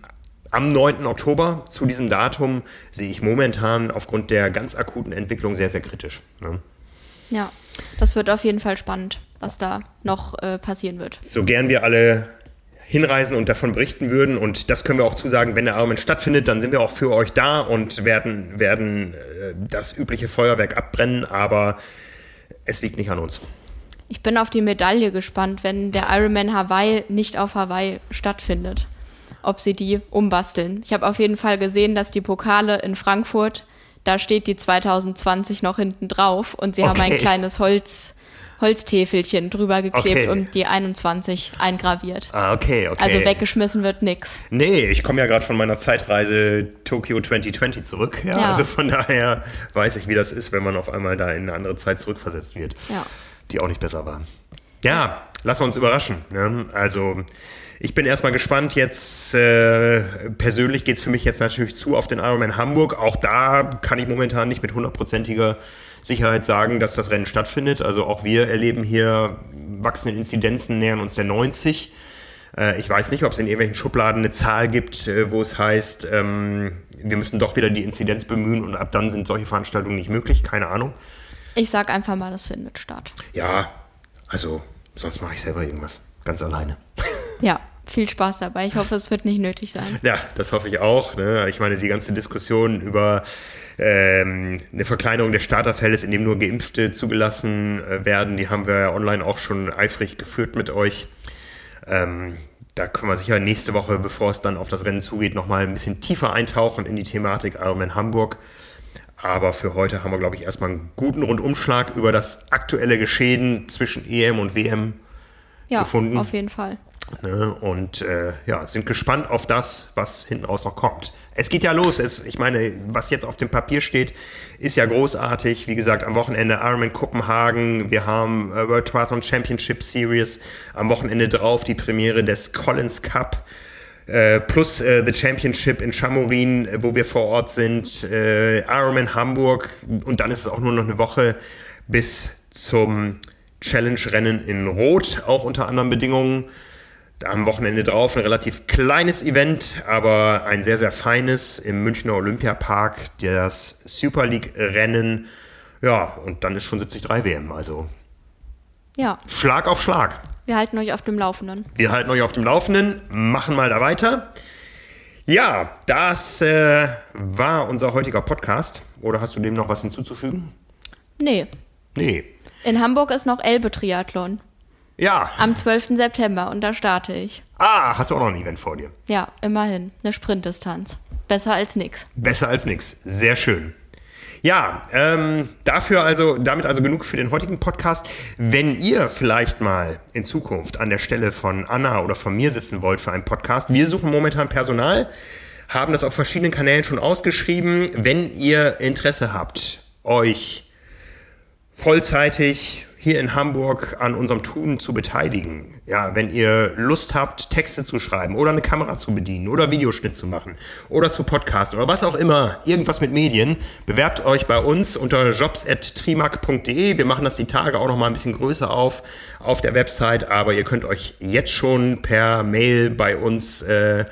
am 9. Oktober zu diesem Datum sehe ich momentan aufgrund der ganz akuten Entwicklung sehr, sehr kritisch. Ne? Ja, das wird auf jeden Fall spannend, was da noch äh, passieren wird. So gern wir alle hinreisen und davon berichten würden. Und das können wir auch zusagen, wenn der Ironman stattfindet, dann sind wir auch für euch da und werden, werden äh, das übliche Feuerwerk abbrennen, aber es liegt nicht an uns. Ich bin auf die Medaille gespannt, wenn der Ironman Hawaii nicht auf Hawaii stattfindet. Ob sie die umbasteln. Ich habe auf jeden Fall gesehen, dass die Pokale in Frankfurt, da steht die 2020 noch hinten drauf und sie okay. haben ein kleines Holz, Holztäfelchen drüber geklebt okay. und die 21 eingraviert. Ah, okay, okay. Also weggeschmissen wird nichts. Nee, ich komme ja gerade von meiner Zeitreise Tokyo 2020 zurück. Ja, ja. Also von daher weiß ich, wie das ist, wenn man auf einmal da in eine andere Zeit zurückversetzt wird. Ja. Die auch nicht besser war. Ja, lassen wir uns überraschen. Ne? Also ich bin erstmal gespannt. Jetzt äh, persönlich geht es für mich jetzt natürlich zu auf den Ironman Hamburg. Auch da kann ich momentan nicht mit hundertprozentiger Sicherheit sagen, dass das Rennen stattfindet. Also auch wir erleben hier wachsende Inzidenzen, nähern uns der 90. Äh, ich weiß nicht, ob es in irgendwelchen Schubladen eine Zahl gibt, äh, wo es heißt, ähm, wir müssen doch wieder die Inzidenz bemühen und ab dann sind solche Veranstaltungen nicht möglich. Keine Ahnung. Ich sag einfach mal, das findet statt. Ja, also sonst mache ich selber irgendwas. Ganz alleine. Ja, viel Spaß dabei. Ich hoffe, es wird nicht nötig sein. Ja, das hoffe ich auch. Ne? Ich meine, die ganze Diskussion über ähm, eine Verkleinerung des Starterfeldes, in dem nur Geimpfte zugelassen äh, werden. Die haben wir ja online auch schon eifrig geführt mit euch. Ähm, da können wir sicher nächste Woche, bevor es dann auf das Rennen zugeht, nochmal ein bisschen tiefer eintauchen in die Thematik Ironman Hamburg. Aber für heute haben wir, glaube ich, erstmal einen guten Rundumschlag über das aktuelle Geschehen zwischen EM und WM ja, gefunden. Ja, auf jeden Fall. Ne? Und äh, ja, sind gespannt auf das, was hinten raus noch kommt. Es geht ja los. Es, ich meine, was jetzt auf dem Papier steht, ist ja großartig. Wie gesagt, am Wochenende Ironman Kopenhagen. Wir haben äh, World Triathlon Championship Series. Am Wochenende drauf die Premiere des Collins Cup. Äh, plus äh, The Championship in Chamorin, wo wir vor Ort sind. Äh, Ironman Hamburg. Und dann ist es auch nur noch eine Woche bis zum Challenge-Rennen in Rot, auch unter anderen Bedingungen am Wochenende drauf ein relativ kleines Event, aber ein sehr, sehr feines im Münchner Olympiapark, das Super League-Rennen. Ja, und dann ist schon 73 WM, also ja. Schlag auf Schlag. Wir halten euch auf dem Laufenden. Wir halten euch auf dem Laufenden, machen mal da weiter. Ja, das äh, war unser heutiger Podcast. Oder hast du dem noch was hinzuzufügen? Nee. Nee. In Hamburg ist noch Elbe Triathlon. Ja. Am 12. September und da starte ich. Ah, hast du auch noch ein Event vor dir? Ja, immerhin. Eine Sprintdistanz. Besser als nix. Besser als nix. Sehr schön. Ja, ähm, dafür also, damit also genug für den heutigen Podcast. Wenn ihr vielleicht mal in Zukunft an der Stelle von Anna oder von mir sitzen wollt für einen Podcast, wir suchen momentan Personal, haben das auf verschiedenen Kanälen schon ausgeschrieben. Wenn ihr Interesse habt, euch vollzeitig hier in Hamburg an unserem Tun zu beteiligen. Ja, wenn ihr Lust habt, Texte zu schreiben oder eine Kamera zu bedienen oder Videoschnitt zu machen oder zu podcasten oder was auch immer, irgendwas mit Medien, bewerbt euch bei uns unter jobs.trimac.de. Wir machen das die Tage auch noch mal ein bisschen größer auf auf der Website, aber ihr könnt euch jetzt schon per Mail bei uns äh,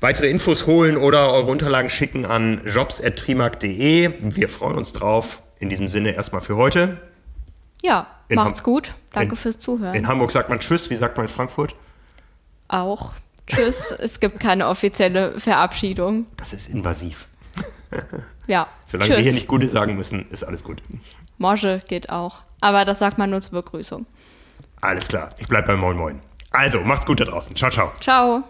weitere Infos holen oder eure Unterlagen schicken an jobs.trimac.de. Wir freuen uns drauf. In diesem Sinne erstmal für heute. Ja, in macht's Ham gut. Danke in, fürs Zuhören. In Hamburg sagt man Tschüss. Wie sagt man in Frankfurt? Auch Tschüss. es gibt keine offizielle Verabschiedung. Das ist invasiv. ja. Solange Tschüss. wir hier nicht Gute sagen müssen, ist alles gut. Morge geht auch. Aber das sagt man nur zur Begrüßung. Alles klar. Ich bleib beim Moin Moin. Also, macht's gut da draußen. Ciao, ciao. Ciao.